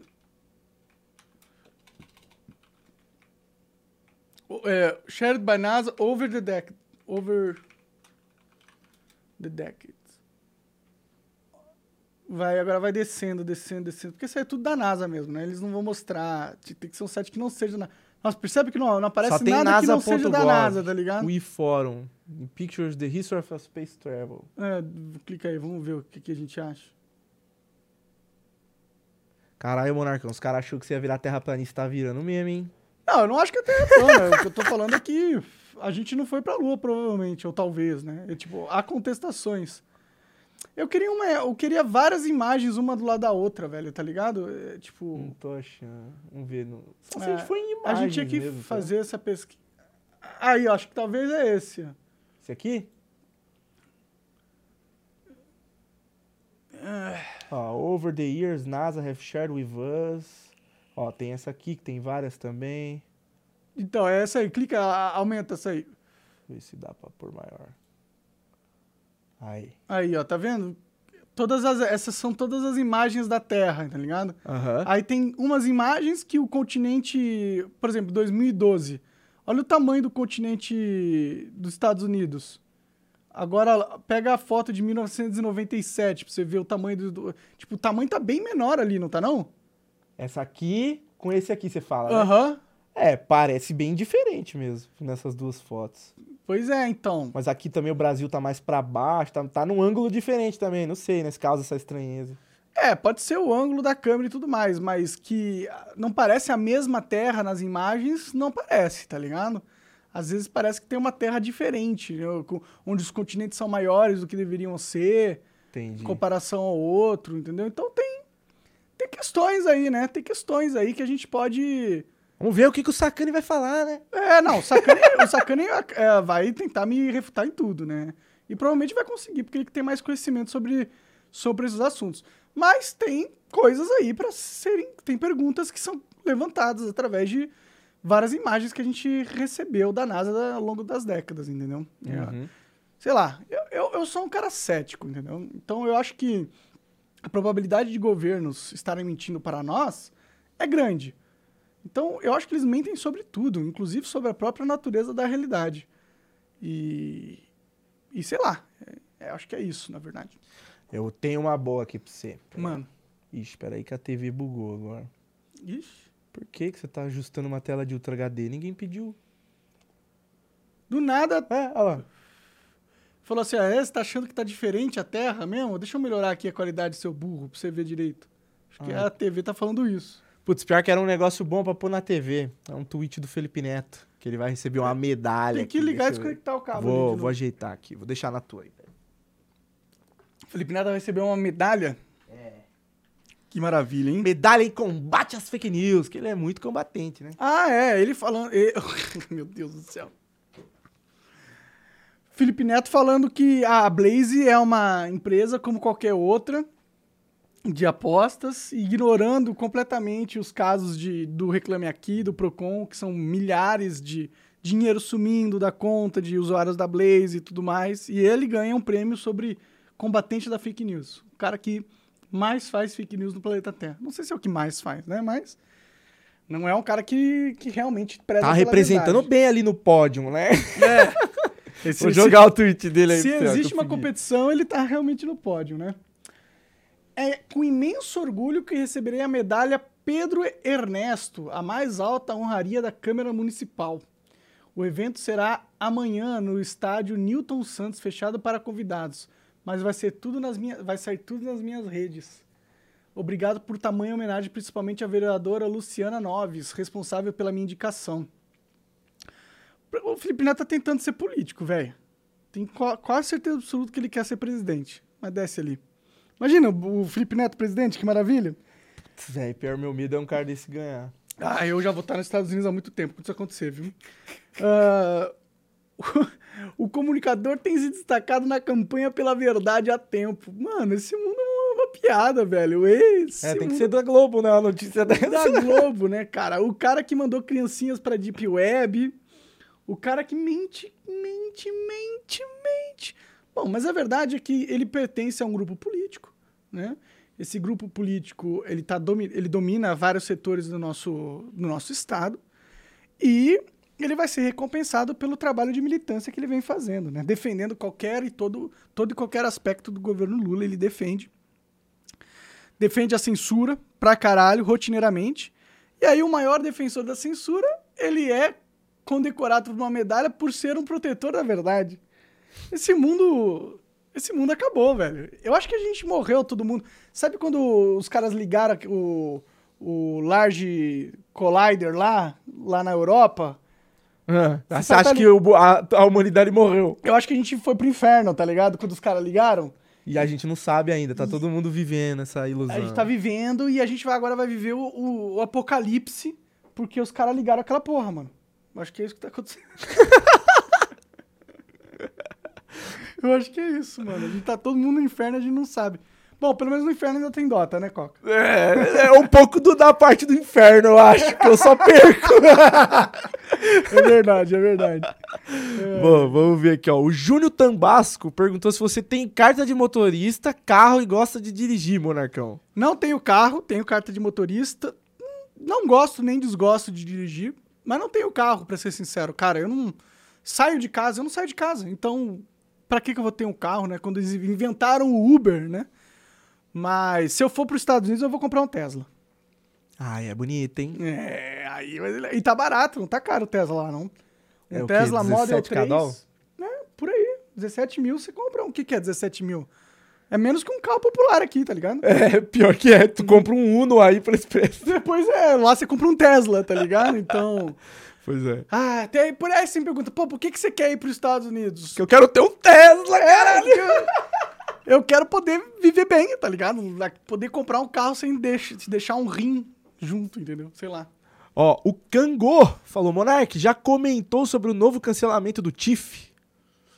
é, shared by NASA over the deck, over the decades. Vai, agora vai descendo, descendo, descendo. Porque isso aí é tudo da NASA mesmo, né? Eles não vão mostrar. Tem que ser um site que não seja da NASA. Nossa, percebe que não, não aparece nada que não seja da. NASA, tá ligado? O eForum. Pictures the History of Space Travel. É, clica aí, vamos ver o que, que a gente acha. Caralho, Monarcão, os caras achou que você ia virar terraplanista, tá virando mesmo, hein? Não, eu não acho que é Terra plana. o que eu tô falando é que a gente não foi pra Lua, provavelmente, ou talvez, né? É, tipo, há contestações. Eu queria uma, eu queria várias imagens, uma do lado da outra, velho, tá ligado? É, tipo, Não tô achando. Vamos ver. No... Só se É, a gente foi em a imagens gente tinha que mesmo, tá? fazer essa pesquisa. Aí, eu acho que talvez é esse. Esse aqui? Ó, over the years, NASA have shared with us. Ó, tem essa aqui, que tem várias também. Então, é essa aí. Clica, aumenta essa aí. Vê se dá pra pôr maior. Aí. Aí, ó, tá vendo? Todas as, essas são todas as imagens da Terra, tá ligado? Aham. Aí tem umas imagens que o continente, por exemplo, 2012. Olha o tamanho do continente dos Estados Unidos. Agora pega a foto de 1997 pra você ver o tamanho do- tipo, o tamanho tá bem menor ali, não tá não? Essa aqui com esse aqui, você fala, né? Aham. É, parece bem diferente mesmo nessas duas fotos. Pois é, então. Mas aqui também o Brasil tá mais pra baixo, tá, tá num ângulo diferente também, não sei, nesse caso, essa estranheza. É, pode ser o ângulo da câmera e tudo mais, mas que ah, não parece a mesma terra nas imagens, não parece, tá ligado? Às vezes parece que tem uma terra diferente, né, onde os continentes são maiores do que deveriam ser, Entendi. em comparação ao outro, entendeu? Então tem, tem questões aí, né? Tem questões aí que a gente pode. Vamos ver o que, que o Sacani vai falar, né? É, não, o Sacani, o Sacani é, vai tentar me refutar em tudo, né? E provavelmente vai conseguir, porque ele tem mais conhecimento sobre, sobre esses assuntos. Mas tem coisas aí para serem. Tem perguntas que são levantadas através de várias imagens que a gente recebeu da NASA ao longo das décadas, entendeu? É, Uhum. sei lá, eu, eu, eu sou um cara cético, entendeu? Então eu acho que a probabilidade de governos estarem mentindo para nós é grande. Então eu acho que eles mentem sobre tudo, inclusive sobre a própria natureza da realidade. E. E sei lá, é, acho que é isso, na verdade. Eu tenho uma boa aqui pra você. Mano, Ixi, peraí que a TV bugou agora. ixi. Por que, que você tá ajustando uma tela de Ultra HD? Ninguém pediu. Do nada, É, olha lá. Falou assim: ah, é, você tá achando que tá diferente a Terra mesmo? Deixa eu melhorar aqui a qualidade do seu burro pra você ver direito. Acho que Ah. a TV tá falando isso. Putz, pior que era um negócio bom pra pôr na TV. É um tweet do Felipe Neto. Que ele vai receber uma medalha. Tem que aqui, ligar e eu desconectar o cabo. Vou, vou ajeitar aqui. Vou deixar na tua aí. Felipe Neto vai receber uma medalha. É. Que maravilha, hein? Medalha em combate às fake news. Que ele é muito combatente, né? Ah, é, ele falando. *laughs* Meu Deus do céu. Felipe Neto falando que a Blaze é uma empresa como qualquer outra de apostas, ignorando completamente os casos de, do Reclame Aqui, do Procon, que são milhares de dinheiro sumindo da conta de usuários da Blaze e tudo mais. E ele ganha um prêmio sobre combatente da fake news. O cara que mais faz fake news no planeta Terra. Não sei se é o que mais faz, né? Mas não é um cara que, que realmente preza Tá representando verdade. bem ali no pódio, né? *laughs* Esse- Vou se- jogar o tweet dele aí Se existe uma competição, ele tá realmente no pódio, né? É com imenso orgulho que receberei a medalha Pedro Ernesto, a mais alta honraria da Câmara Municipal. O evento será amanhã no estádio Newton Santos, fechado para convidados, mas vai ser tudo nas minhas, vai sair tudo nas minhas redes. Obrigado por tamanha homenagem, principalmente à vereadora Luciana Noves, responsável pela minha indicação. O Felipe Neto tá tentando ser político, velho. Tem qua- quase certeza absoluta que ele quer ser presidente. Mas desce ali. Imagina o Felipe Neto presidente, que maravilha. Véi, pior meu medo é um cara desse ganhar. Ah, eu já vou estar nos Estados Unidos há muito tempo quando isso acontecer, viu? Ah, o, *laughs* o comunicador tem se destacado na campanha pela verdade há tempo. Mano, esse mundo é uma piada, velho. Esse É, tem que ser da Globo, né? Uma notícia dessa. da Globo, né, cara? O cara que mandou criancinhas pra Deep Web. O cara que mente, mente, mente, mente. Bom, mas a verdade é que ele pertence a um grupo político, né? Esse grupo político, ele, tá domi ele domina vários setores do nosso, do nosso estado e ele vai ser recompensado pelo trabalho de militância que ele vem fazendo, né? Defendendo qualquer e todo, todo e qualquer aspecto do governo Lula, ele defende defende a censura pra caralho, rotineiramente. E aí o maior defensor da censura ele é condecorado por uma medalha por ser um protetor da verdade. Esse mundo. Esse mundo acabou, velho. Eu acho que a gente morreu, todo mundo. Sabe quando os caras ligaram o, o Large Collider lá, lá na Europa? Ah, Você Você tá acha ali- que o- a, a humanidade morreu? Eu acho que a gente foi pro inferno, tá ligado? Quando os caras ligaram. E a gente não sabe ainda, tá todo mundo vivendo essa ilusão. A gente tá vivendo e a gente vai agora vai viver o, o- o apocalipse porque os caras ligaram aquela porra, mano. Eu Acho que é isso que tá acontecendo. *laughs* Eu acho que é isso, mano. A gente tá todo mundo no inferno e a gente não sabe. Bom, pelo menos no inferno ainda tem Dota, né, Coca? É, é um pouco do, da parte do inferno, eu acho, que eu só perco. *laughs* É verdade, é verdade. Bom, vamos ver aqui, ó. O Júnior Tambasco perguntou se você tem carta de motorista, carro e gosta de dirigir, Monarcão. Não tenho carro, tenho carta de motorista. Não gosto nem desgosto de dirigir, mas não tenho carro, pra ser sincero. Cara, eu não saio de casa, eu não saio de casa. Então, pra que, que eu vou ter um carro, né? Quando eles inventaram o Uber, né? Mas se eu for pros Estados Unidos, eu vou comprar um Tesla. Ai, é bonito, hein? É, aí. E tá barato, não tá caro o Tesla lá, não. Um É o quê, Tesla Model 17 cada 3. Né, por aí. 17 mil você compra. um. O que, que é 17 mil? É menos que um carro popular aqui, tá ligado? É, pior que é, tu compra um Uno aí por esse preço. *laughs* Depois é, lá você compra um Tesla, tá ligado? Então. Pois é. Ah, tem, por aí você me pergunta, pô, por que, que você quer ir pros Estados Unidos? Que eu quero ter um Tesla, caralho! Eu, eu quero poder viver bem, tá ligado? Poder comprar um carro sem deixar, se deixar um rim junto, entendeu? Sei lá. Ó, o Kangô falou, Monark, já comentou sobre o novo cancelamento do TIFF?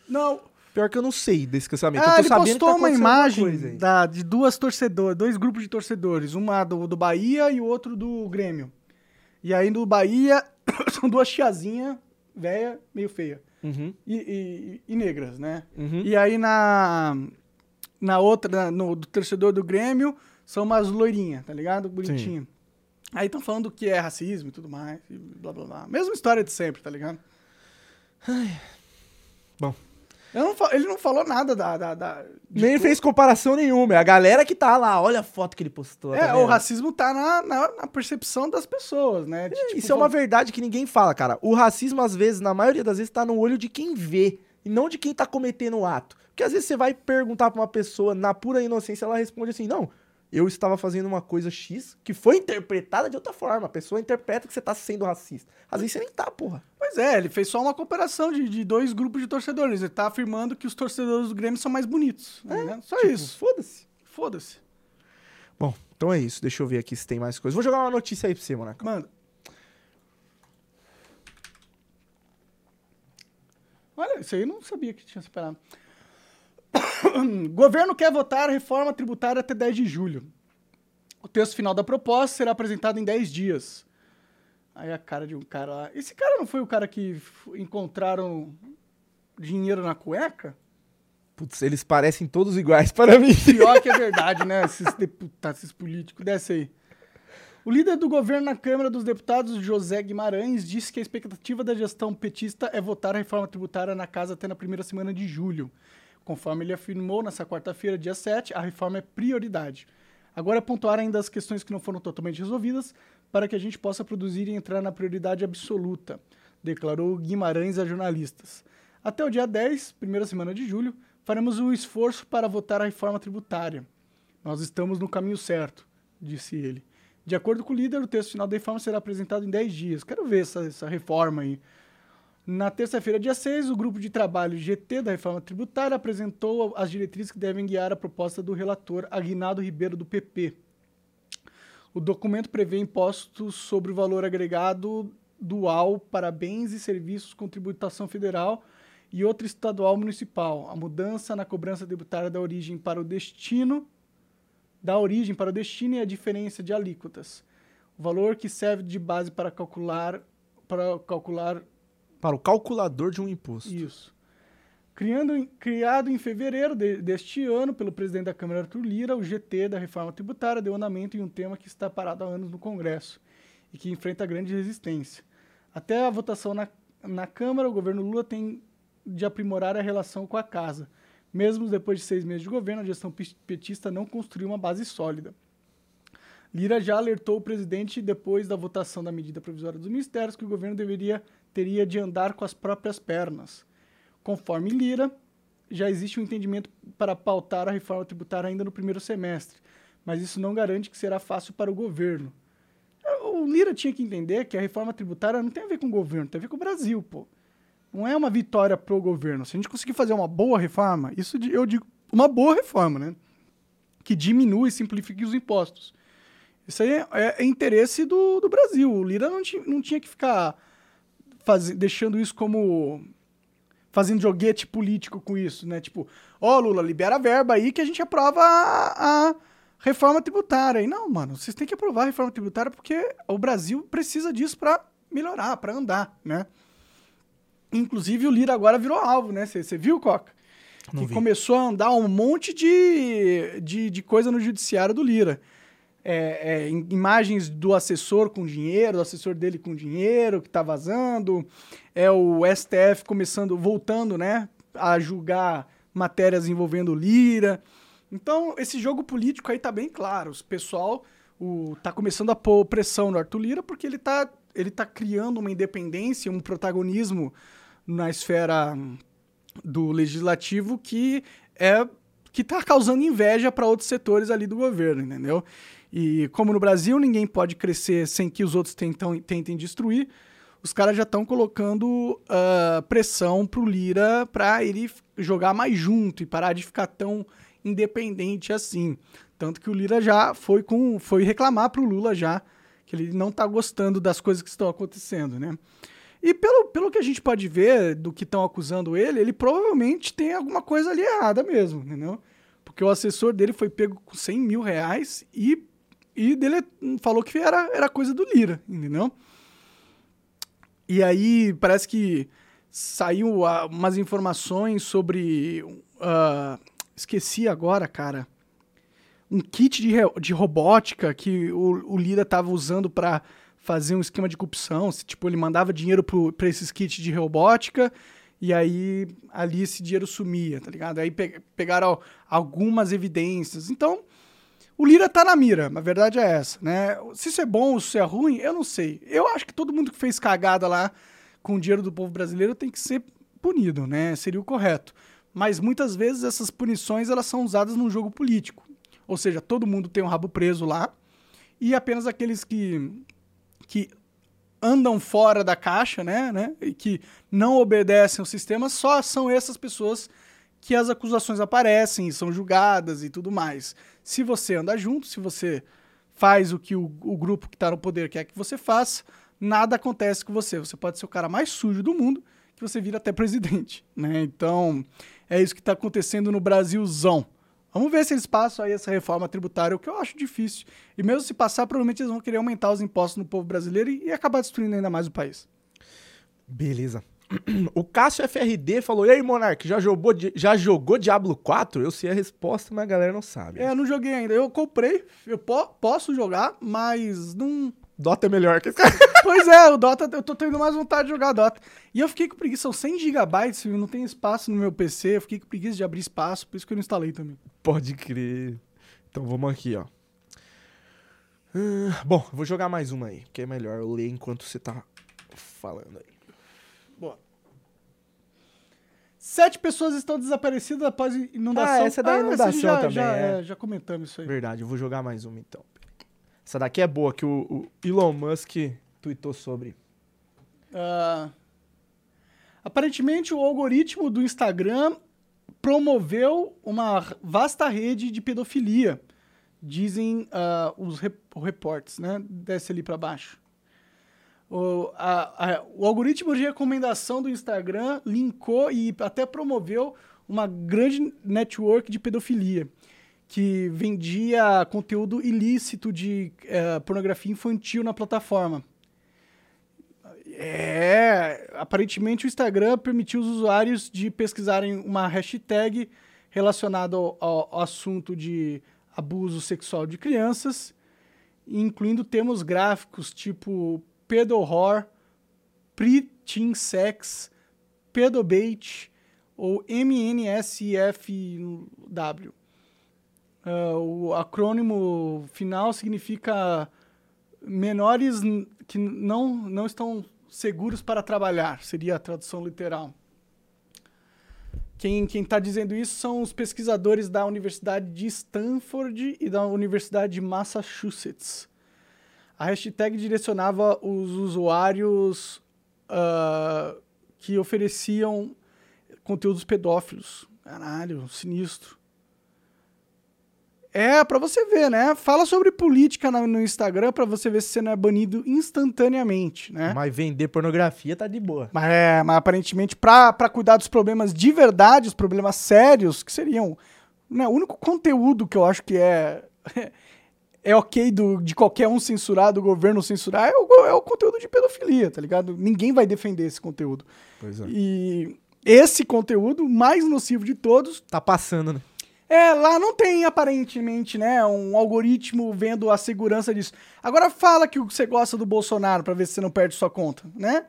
Não. Pior que eu não sei desse cancelamento. Ah, ele sabendo postou tá uma imagem da, de duas torcedores, dois grupos de torcedores, uma do, do Bahia e o outro do Grêmio. E aí no Bahia *coughs* são duas tiazinhas, velha, meio feia. Uhum, E, e- e negras, né? uhum. E aí na, na outra, no do torcedor do Grêmio, são umas loirinhas, tá ligado? Bonitinho. Aí estão falando que é racismo e tudo mais, e blá blá blá. Mesma história de sempre, tá ligado? Bom. Não ele não falou nada da. da, da- Nem fez comparação nenhuma. É a galera que tá lá. Olha a foto que ele postou. É, tá o vendo? racismo tá na, na, na percepção das pessoas, né? De, tipo, Isso é uma verdade que ninguém fala, cara. O racismo, às vezes, na maioria das vezes, tá no olho de quem vê. E não de quem tá cometendo o ato. Porque às vezes você vai perguntar pra uma pessoa, na pura inocência, ela responde assim: não, eu estava fazendo uma coisa X que foi interpretada de outra forma. A pessoa interpreta que você tá sendo racista. Às vezes você nem tá, porra. Pois é, ele fez só uma comparação de, de dois grupos de torcedores. Ele tá afirmando que os torcedores do Grêmio são mais bonitos. né? Só Tipo, isso. Foda-se. Foda-se. Bom, então é isso. Deixa eu ver aqui se tem mais coisa. Vou jogar uma notícia aí pra você, Monaco. Manda. Olha, isso aí eu não sabia que tinha separado. *coughs* Governo quer votar reforma tributária até 10 de julho. O texto final da proposta será apresentado em 10 dias. Aí a cara de um cara lá. Esse cara não foi o cara que encontraram dinheiro na cueca? Putz, eles parecem todos iguais *laughs* para mim. Pior que é verdade, né? Esses deputados, esses políticos. Desce aí. O líder do governo na Câmara dos Deputados, José Guimarães, disse que a expectativa da gestão petista é votar a reforma tributária na casa até na primeira semana de julho. Conforme ele afirmou nessa quarta-feira, dia 7, a reforma é prioridade. Agora é pontuar ainda as questões que não foram totalmente resolvidas para que a gente possa produzir e entrar na prioridade absoluta, declarou Guimarães a jornalistas. Até o dia 10, primeira semana de julho, faremos o esforço para votar a reforma tributária. Nós estamos no caminho certo, disse ele. De acordo com o líder, o texto final da reforma será apresentado em 10 dias. Quero ver essa, essa reforma aí. Na terça-feira, dia 6, o grupo de trabalho GT da reforma tributária apresentou as diretrizes que devem guiar a proposta do relator Aguinaldo Ribeiro, do PP. O documento prevê impostos sobre o valor agregado dual para bens e serviços com tributação federal e outra estadual municipal. A mudança na cobrança tributária da origem para o destino da origem para o destino e a diferença de alíquotas. O valor que serve de base para calcular para calcular Para o calculador de um imposto. isso. Criando, criado em fevereiro de- deste ano pelo presidente da Câmara, Arthur Lira, o GT da reforma tributária deu andamento em um tema que está parado há anos no Congresso e que enfrenta grande resistência. Até a votação na, na Câmara, o governo Lula tem de aprimorar a relação com a casa. Mesmo depois de seis meses de governo, a gestão petista não construiu uma base sólida. Lira já alertou o presidente depois da votação da medida provisória dos ministérios que o governo deveria teria de andar com as próprias pernas. Conforme Lira, já existe um entendimento para pautar a reforma tributária ainda no primeiro semestre, mas isso não garante que será fácil para o governo. O Lira tinha que entender que a reforma tributária não tem a ver com o governo, tem a ver com o Brasil, pô. Não é uma vitória pro governo. Se a gente conseguir fazer uma boa reforma, isso eu digo uma boa reforma, né? Que diminui e simplifique os impostos. Isso aí é, é interesse do, do Brasil. O Lira não, não tinha que ficar faz, deixando isso como. fazendo joguete político com isso, né? Tipo, ó, oh, Lula, libera a verba aí que a gente aprova a, a reforma tributária. E não, mano, vocês têm que aprovar a reforma tributária porque o Brasil precisa disso para melhorar, para andar, né? Inclusive o Lira agora virou alvo, né? Você viu, Coca? Não que vi. começou a andar um monte de, de, de coisa no judiciário do Lira é, é, imagens do assessor com dinheiro, do assessor dele com dinheiro que está vazando, é o STF começando, voltando, né, a julgar matérias envolvendo Lira. Então, esse jogo político aí tá bem claro. O pessoal o, tá começando a pôr pressão no Arthur Lira porque ele tá, ele tá criando uma independência, um protagonismo na esfera do legislativo que é que tá causando inveja para outros setores ali do governo, entendeu? E como no Brasil ninguém pode crescer sem que os outros tentam, tentem destruir, os caras já estão colocando uh, pressão pro Lira para ele jogar mais junto e parar de ficar tão independente assim. Tanto que o Lira já foi com foi reclamar pro Lula já que ele não tá gostando das coisas que estão acontecendo, né? E pelo, pelo que a gente pode ver do que estão acusando ele, ele provavelmente tem alguma coisa ali errada mesmo, entendeu? Porque o assessor dele foi pego com 100 mil reais e e dele falou que era, era coisa do Lira, entendeu? E aí parece que saiu uh, umas informações sobre. Uh, esqueci agora, cara. Um kit de, de robótica que o, o Lira estava usando para fazer um esquema de corrupção. Tipo, ele mandava dinheiro para esses kits de robótica e aí ali esse dinheiro sumia, tá ligado? Aí pe pegaram algumas evidências. Então, o Lira tá na mira, a verdade é essa, né? Se isso é bom ou se é ruim, eu não sei. Eu acho que todo mundo que fez cagada lá com o dinheiro do povo brasileiro tem que ser punido, né? Seria o correto. Mas muitas vezes essas punições elas são usadas num jogo político. Ou seja, todo mundo tem um rabo preso lá e apenas aqueles que, que andam fora da caixa, né, né, e que não obedecem ao sistema, só são essas pessoas que as acusações aparecem são julgadas e tudo mais. Se você anda junto, se você faz o que o, o grupo que está no poder quer que você faça, nada acontece com você. Você pode ser o cara mais sujo do mundo, que você vira até presidente, *laughs* né? Então, é isso que está acontecendo no Brasilzão. Vamos ver se eles passam aí essa reforma tributária, o que eu acho difícil. E mesmo se passar, provavelmente eles vão querer aumentar os impostos no povo brasileiro e, e acabar destruindo ainda mais o país. Beleza. *clears throat* O Cássio FRD falou: E aí, Monark, já jogou, já jogou Diablo 4? Eu sei a resposta, mas a galera não sabe. É, não joguei ainda. Eu comprei, eu po posso jogar, mas não. Dota é melhor que esse *laughs* Pois é, o Dota, eu tô tendo mais vontade de jogar Dota. E eu fiquei com preguiça, são 100 GB, não tem espaço no meu PC, eu fiquei com preguiça de abrir espaço, por isso que eu não instalei também. Pode crer. Então vamos aqui, ó. Uh, bom, vou jogar mais uma aí, que é melhor eu ler enquanto você tá falando aí. Sete pessoas estão desaparecidas após inundação. Ah, essa da ah, inundação já, também. Já, é. É, já comentamos isso aí. Verdade, eu vou jogar mais uma então. Essa daqui é boa, que o, o Elon Musk tweetou sobre. Uh, aparentemente, o algoritmo do Instagram promoveu uma vasta rede de pedofilia. Dizem uh, os rep reportes, né? Desce ali para baixo. O, a, a, o algoritmo de recomendação do Instagram linkou e até promoveu uma grande network de pedofilia que vendia conteúdo ilícito de é, pornografia infantil na plataforma. É, aparentemente o Instagram permitiu os usuários de pesquisarem uma hashtag relacionada ao, ao, ao assunto de abuso sexual de crianças, incluindo termos gráficos tipo pedorror, preteen sex, pedobait ou MNSFW. Ah, o acrônimo final significa menores que não, não estão seguros para trabalhar, seria a tradução literal. Quem está dizendo isso são os pesquisadores da Universidade de Stanford e da Universidade de Massachusetts. A hashtag direcionava os usuários ah, que ofereciam conteúdos pedófilos. Caralho, sinistro. É, pra você ver, né? Fala sobre política no Instagram pra você ver se você não é banido instantaneamente, né? Mas vender pornografia tá de boa. Mas, é, mas aparentemente, pra, pra cuidar dos problemas de verdade, os problemas sérios, que seriam. Né, o único conteúdo que eu acho que é. *laughs* É ok do, de qualquer um censurar, do governo censurar, é o, é o conteúdo de pedofilia, tá ligado? Ninguém vai defender esse conteúdo. Pois é. E esse conteúdo, mais nocivo de todos, Tá passando, né? é, lá não tem aparentemente, né, um algoritmo vendo a segurança disso. Agora fala que você gosta do Bolsonaro pra ver se você não perde sua conta, né?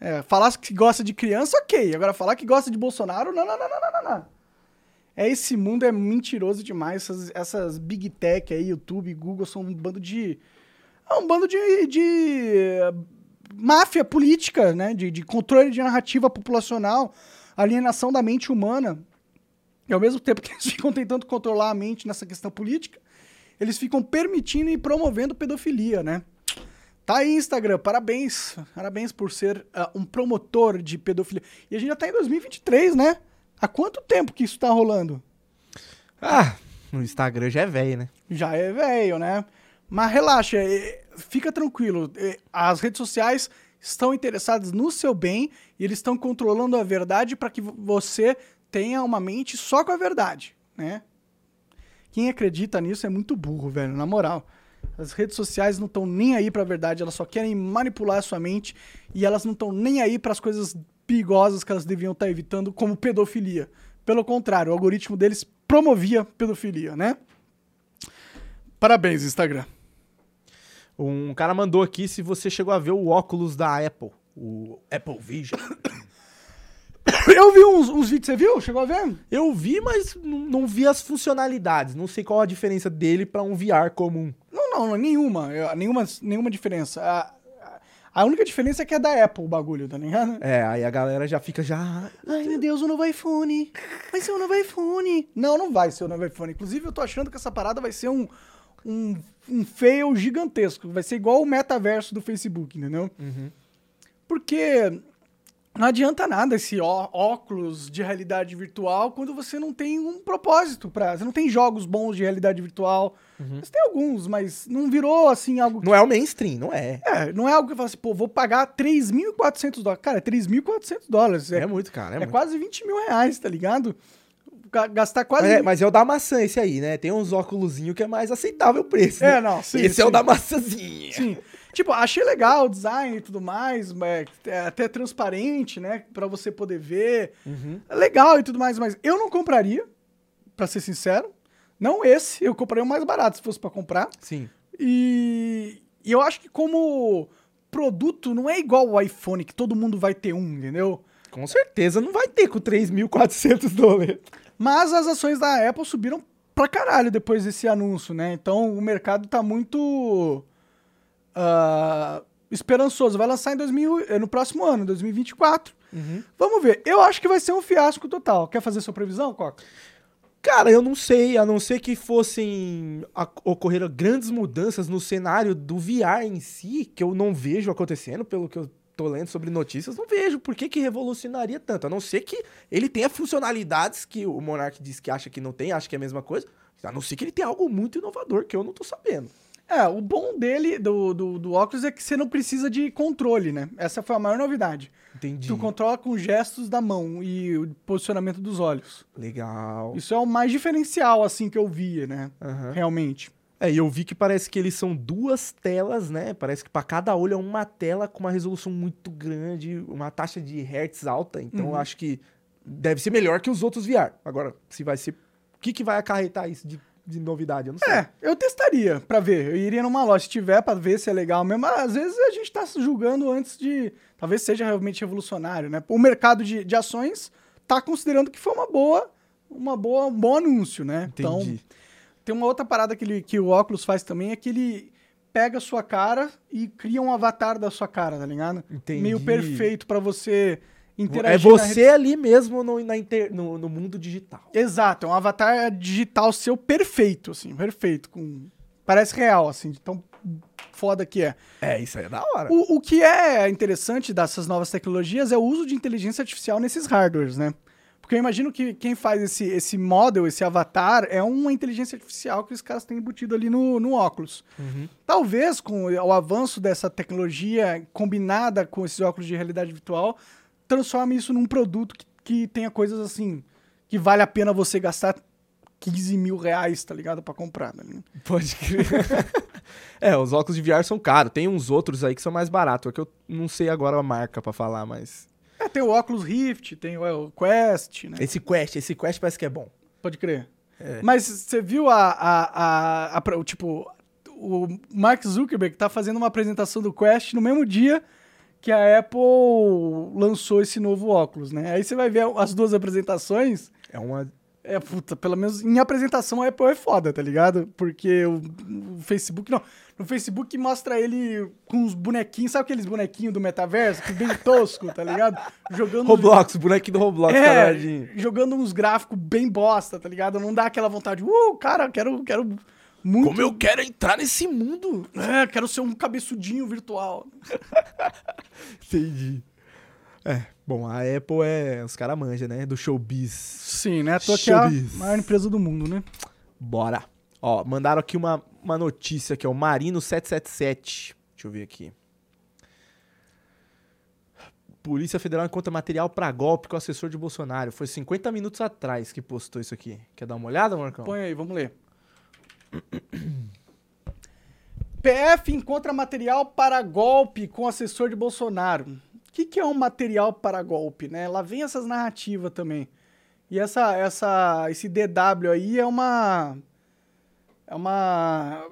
É, falar que gosta de criança, ok. Agora falar que gosta de Bolsonaro, não, não, não, não, não, não, não. É, esse mundo é mentiroso demais. Essas, essas big tech aí, YouTube, Google, são um bando de... É um bando de... de eh, máfia política, né? De, de controle de narrativa populacional, alienação da mente humana. E ao mesmo tempo que *laughs* eles ficam tentando controlar a mente nessa questão política, eles ficam permitindo e promovendo pedofilia, né? Tá aí, Instagram, parabéns. Parabéns por ser ah, um promotor de pedofilia. E a gente já tá em 2023, né? Há quanto tempo que isso tá rolando? Ah, no Instagram já é velho, né? Já é velho, né? Mas relaxa, fica tranquilo. As redes sociais estão interessadas no seu bem e eles estão controlando a verdade para que vo- você tenha uma mente só com a verdade, né? Quem acredita nisso é muito burro, velho, na moral. As redes sociais não estão nem aí pra verdade, elas só querem manipular a sua mente e elas não estão nem aí para as coisas perigosas que elas deviam estar evitando, como pedofilia. Pelo contrário, o algoritmo deles promovia pedofilia, né? Parabéns, Instagram. Um cara mandou aqui se você chegou a ver o óculos da Apple. O Apple Vision. *coughs* Eu vi uns, uns vídeos, você viu? Chegou a ver? Eu vi, mas não, vi as funcionalidades. Não sei qual a diferença dele pra um VR comum. Não, não, não, nenhuma. Nenhuma, nenhuma diferença. A, única diferença é que é da Apple o bagulho, tá ligado? É, aí a galera já fica já. Ai, meu Deus, o novo iPhone. Vai ser o novo iPhone. Não, não vai ser o novo iPhone. Inclusive, eu tô achando que essa parada vai ser um, um, um fail gigantesco. Vai ser igual o metaverso do Facebook, entendeu? Porque não adianta nada esse ó- óculos de realidade virtual quando você não tem um propósito pra. Você não tem jogos bons de realidade virtual. Você tem alguns, mas não virou assim algo. Não é o mainstream, não é. É, não é algo que eu falo assim, pô, vou pagar 3.400 dólares. Cara, é 3.400 dólares. É, É, muito, cara. É, é muito. quase 20 mil reais, tá ligado? Ga- Gastar quase. Mas é, mas é o da maçã esse aí, né? Tem uns óculosinho que é mais aceitável o preço. É, né? não, sim, Esse é o sim. da maçãzinha. Sim. Tipo, achei legal o design e tudo mais, mas é até transparente, né? Pra você poder ver. Uhum. É legal e tudo mais, mas eu não compraria, pra ser sincero. Não esse, eu compraria o mais barato se fosse pra comprar. Sim. E, e eu acho que como produto não é igual o iPhone, que todo mundo vai ter um, entendeu? Com certeza não vai ter com 3.400 dólares. Mas as ações da Apple subiram pra caralho depois desse anúncio, né? Então o mercado tá muito ah, esperançoso. Vai lançar em 2000, eh, no próximo ano, 2024. Vamos ver. Eu acho que vai ser um fiasco total. Quer fazer sua previsão, Coca? Cara, eu não sei, a não ser que fossem ocorrer grandes mudanças no cenário do VR em si, que eu não vejo acontecendo, pelo que eu tô lendo sobre notícias, não vejo por que, que revolucionaria tanto. A não ser que ele tenha funcionalidades que o Monark diz que acha que não tem, acha que é a mesma coisa. A não ser que ele tenha algo muito inovador que eu não tô sabendo. É, o bom dele, do, do, do óculos, é que você não precisa de controle, né? Essa foi a maior novidade. Entendi. Tu controla com gestos da mão e o posicionamento dos olhos. Legal. Isso é o mais diferencial, assim, que eu via, né? Aham. Realmente. É, e eu vi que parece que eles são duas telas, né? Parece que para cada olho é uma tela com uma resolução muito grande, uma taxa de hertz alta. Então eu acho que deve ser melhor que os outros VR. Agora, se vai ser. O que, que vai acarretar isso de, de novidade? Eu não sei. É, eu testaria pra ver. Eu iria numa loja, se tiver, pra ver se é legal mesmo. Mas, às vezes a gente tá se julgando antes de. Talvez seja realmente revolucionário, né? O mercado de, de ações tá considerando que foi uma boa. Uma boa, um bom anúncio, né? Entendi. Então, tem uma outra parada que, ele, que o óculos faz também, é que ele pega a sua cara e cria um avatar da sua cara, tá ligado? Entendi. Meio perfeito pra você interagir. na você ali mesmo no, na inter- no, no mundo digital. Exato, é um avatar digital seu perfeito, assim, perfeito. Com... Parece real, assim, de tão foda que é. É, isso aí é da hora. O, o que é interessante dessas novas tecnologias é o uso de inteligência artificial nesses hardwares, né? Porque eu imagino que quem faz esse, esse model, esse avatar, é uma inteligência artificial que os caras têm embutido ali no, no óculos. Talvez com o avanço dessa tecnologia combinada com esses óculos de realidade virtual, transforme isso num produto que, que tenha coisas assim, que vale a pena você gastar 15 mil reais, tá ligado? Pra comprar. Tá ligado? Pode crer. *laughs* é, os óculos de VR são caros. Tem uns outros aí que são mais baratos. É que eu não sei agora a marca pra falar, mas. É, tem o óculos Rift, tem o, o Quest, né? Esse Quest, esse Quest parece que é bom. Pode crer. É. Mas você viu a, a, a, a- Tipo, o Mark Zuckerberg tá fazendo uma apresentação do Quest no mesmo dia que a Apple lançou esse novo óculos, né? Aí você vai ver as duas apresentações. É uma. É, puta, pelo menos em apresentação a Apple é foda, tá ligado? Porque o, o Facebook, não. No Facebook mostra ele com uns bonequinhos, sabe aqueles bonequinhos do metaverso? Que bem tosco, tá ligado? *laughs* Jogando. Roblox, bonequinho do Roblox, É, jogando uns gráficos bem bosta, tá ligado? Não dá aquela vontade, uh, cara, quero, quero muito. Como eu quero entrar nesse mundo? É, quero ser um cabeçudinho virtual. *laughs* Entendi. É, bom, a Apple é. Os caras manjam, né? Do showbiz. Sim, né? Tô aqui a Showbiz. maior empresa do mundo, né? Bora. Ó, mandaram aqui uma, uma notícia que é o Marino 777. Deixa eu ver aqui. Polícia Federal encontra material pra golpe com o assessor de Bolsonaro. Foi 50 minutos atrás que postou isso aqui. Quer dar uma olhada, Marcão? Põe aí, vamos ler. *coughs* PF encontra material para golpe com assessor de Bolsonaro. O que, que é um material para golpe, né? Lá vem essas narrativas também. E essa, essa, esse DW aí é uma. É uma.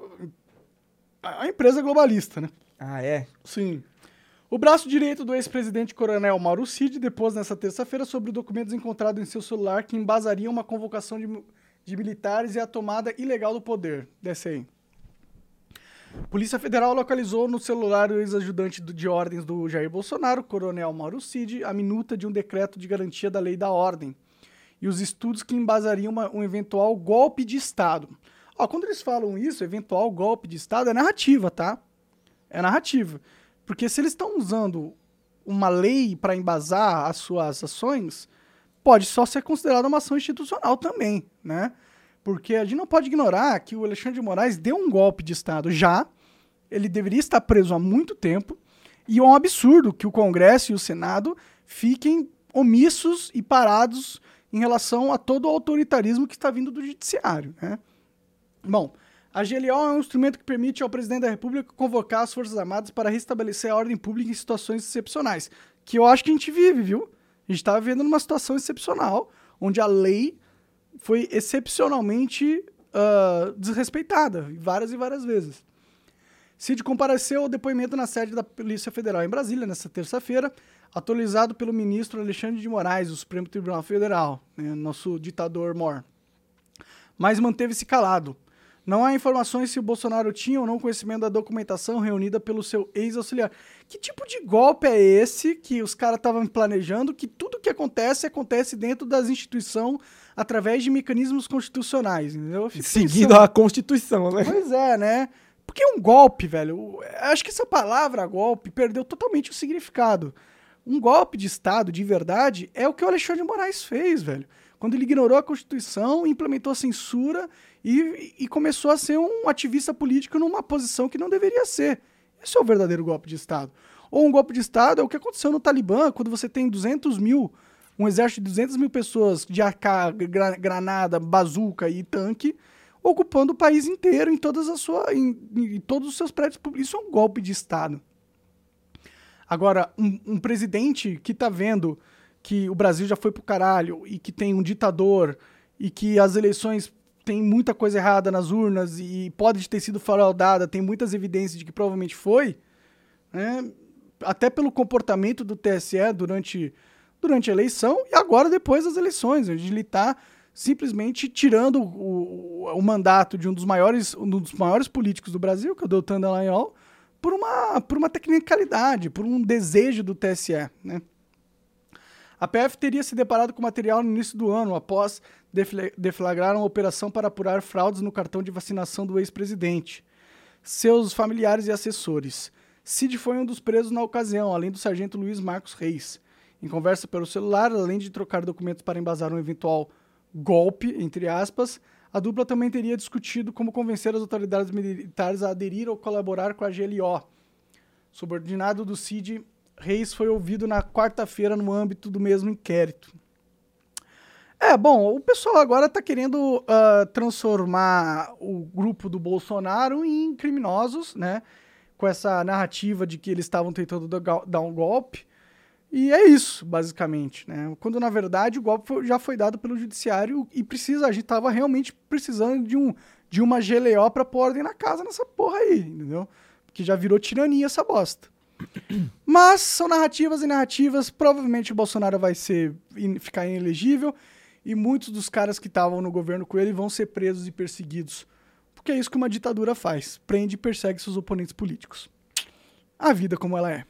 É uma empresa globalista, né? Ah, é? Sim. O braço direito do ex-presidente coronel Mauro Cid depôs nesta terça-feira sobre documentos encontrados em seu celular que embasariam uma convocação de, de militares e a tomada ilegal do poder. Desce aí. Polícia Federal localizou no celular do ex-ajudante de ordens do Jair Bolsonaro, coronel Mauro Cid, a minuta de um decreto de garantia da lei da ordem e os estudos que embasariam uma- um eventual golpe de Estado. Ó, quando eles falam isso, eventual golpe de Estado, é narrativa, tá? É narrativa. Porque se eles estão usando uma lei para embasar as suas ações, pode só ser considerada uma ação institucional também, né? Porque a gente não pode ignorar que o Alexandre de Moraes deu um golpe de Estado já, ele deveria estar preso há muito tempo, e é um absurdo que o Congresso e o Senado fiquem omissos e parados em relação a todo o autoritarismo que está vindo do judiciário, né? Bom, a GLO é um instrumento que permite ao presidente da República convocar as Forças Armadas para restabelecer a ordem pública em situações excepcionais. Que eu acho que a gente vive, viu? A gente está vivendo numa situação excepcional, onde a lei foi excepcionalmente ah, desrespeitada, várias e várias vezes. Cid compareceu ao depoimento na sede da Polícia Federal em Brasília nesta terça-feira, atualizado pelo ministro Alexandre de Moraes, do Supremo Tribunal Federal, né, nosso ditador mor mas manteve-se calado. Não há informações se o Bolsonaro tinha ou não conhecimento da documentação reunida pelo seu ex-auxiliar. Que tipo de golpe é esse que os caras estavam planejando que tudo que acontece acontece dentro das instituições através de mecanismos constitucionais, entendeu? Seguindo pensando- a Constituição, né? Pois é, né? Porque um golpe, velho, acho que essa palavra golpe perdeu totalmente o significado. Um golpe de Estado, de verdade, é o que o Alexandre de Moraes fez, velho. Quando ele ignorou a Constituição, implementou a censura e, e começou a ser um ativista político numa posição que não deveria ser. Esse é o verdadeiro golpe de Estado. Ou um golpe de Estado é o que aconteceu no Talibã, quando você tem 200 mil, um exército de 200 mil pessoas de AK, gra- granada, bazuca e tanque, ocupando o país inteiro em todas as suas, em, em todos os seus prédios públicos. Isso é um golpe de Estado. Agora, um, um presidente que tá vendo que o Brasil já foi pro caralho e que tem um ditador e que as eleições tem muita coisa errada nas urnas e pode ter sido fraudada, tem muitas evidências de que provavelmente foi, né? até pelo comportamento do TSE durante, durante a eleição e agora depois das eleições, onde ele está simplesmente tirando o, o, o mandato de um dos maiores, um dos maiores políticos do Brasil, que é o Deltan Dallagnol, por uma, por uma tecnicalidade, por um desejo do TSE, né? A PF teria se deparado com material no início do ano, após deflagrar uma operação para apurar fraudes no cartão de vacinação do ex-presidente. Seus familiares e assessores. Cid foi um dos presos na ocasião, além do sargento Luiz Marcos Reis. Em conversa pelo celular, além de trocar documentos para embasar um eventual golpe, entre aspas, a dupla também teria discutido como convencer as autoridades militares a aderir ou colaborar com a GLO. Subordinado do CID, Reis foi ouvido na quarta-feira no âmbito do mesmo inquérito. É, bom, o pessoal agora está querendo uh, transformar o grupo do Bolsonaro em criminosos, né? Com essa narrativa de que eles estavam tentando dar um golpe. E é isso, basicamente, né? Quando na verdade o golpe já foi dado pelo judiciário e precisa, a gente tava realmente precisando de, um, de uma GLO para pôr ordem na casa nessa porra aí, entendeu? Porque já virou tirania essa bosta. Mas são narrativas e narrativas. Provavelmente o Bolsonaro vai ser ficar inelegível e muitos dos caras que estavam no governo com ele vão ser presos e perseguidos. Porque é isso que uma ditadura faz: prende e persegue seus oponentes políticos. A vida como ela é.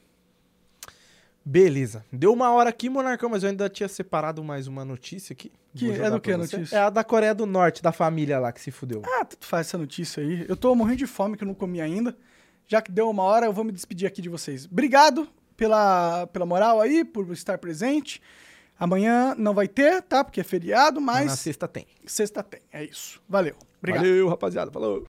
Beleza. Deu uma hora aqui, Monarcão, mas eu ainda tinha separado mais uma notícia aqui. Que é do que a notícia? É a da Coreia do Norte, da família lá que se fudeu. Ah, tu faz essa notícia aí. Eu tô morrendo de fome que eu não comi ainda. Já que deu uma hora, eu vou me despedir aqui de vocês. Obrigado pela, pela moral aí, por estar presente. Amanhã não vai ter, tá? Porque é feriado, mas. Na sexta tem. Sexta tem, é isso. Valeu. Obrigado. Valeu, rapaziada. Falou.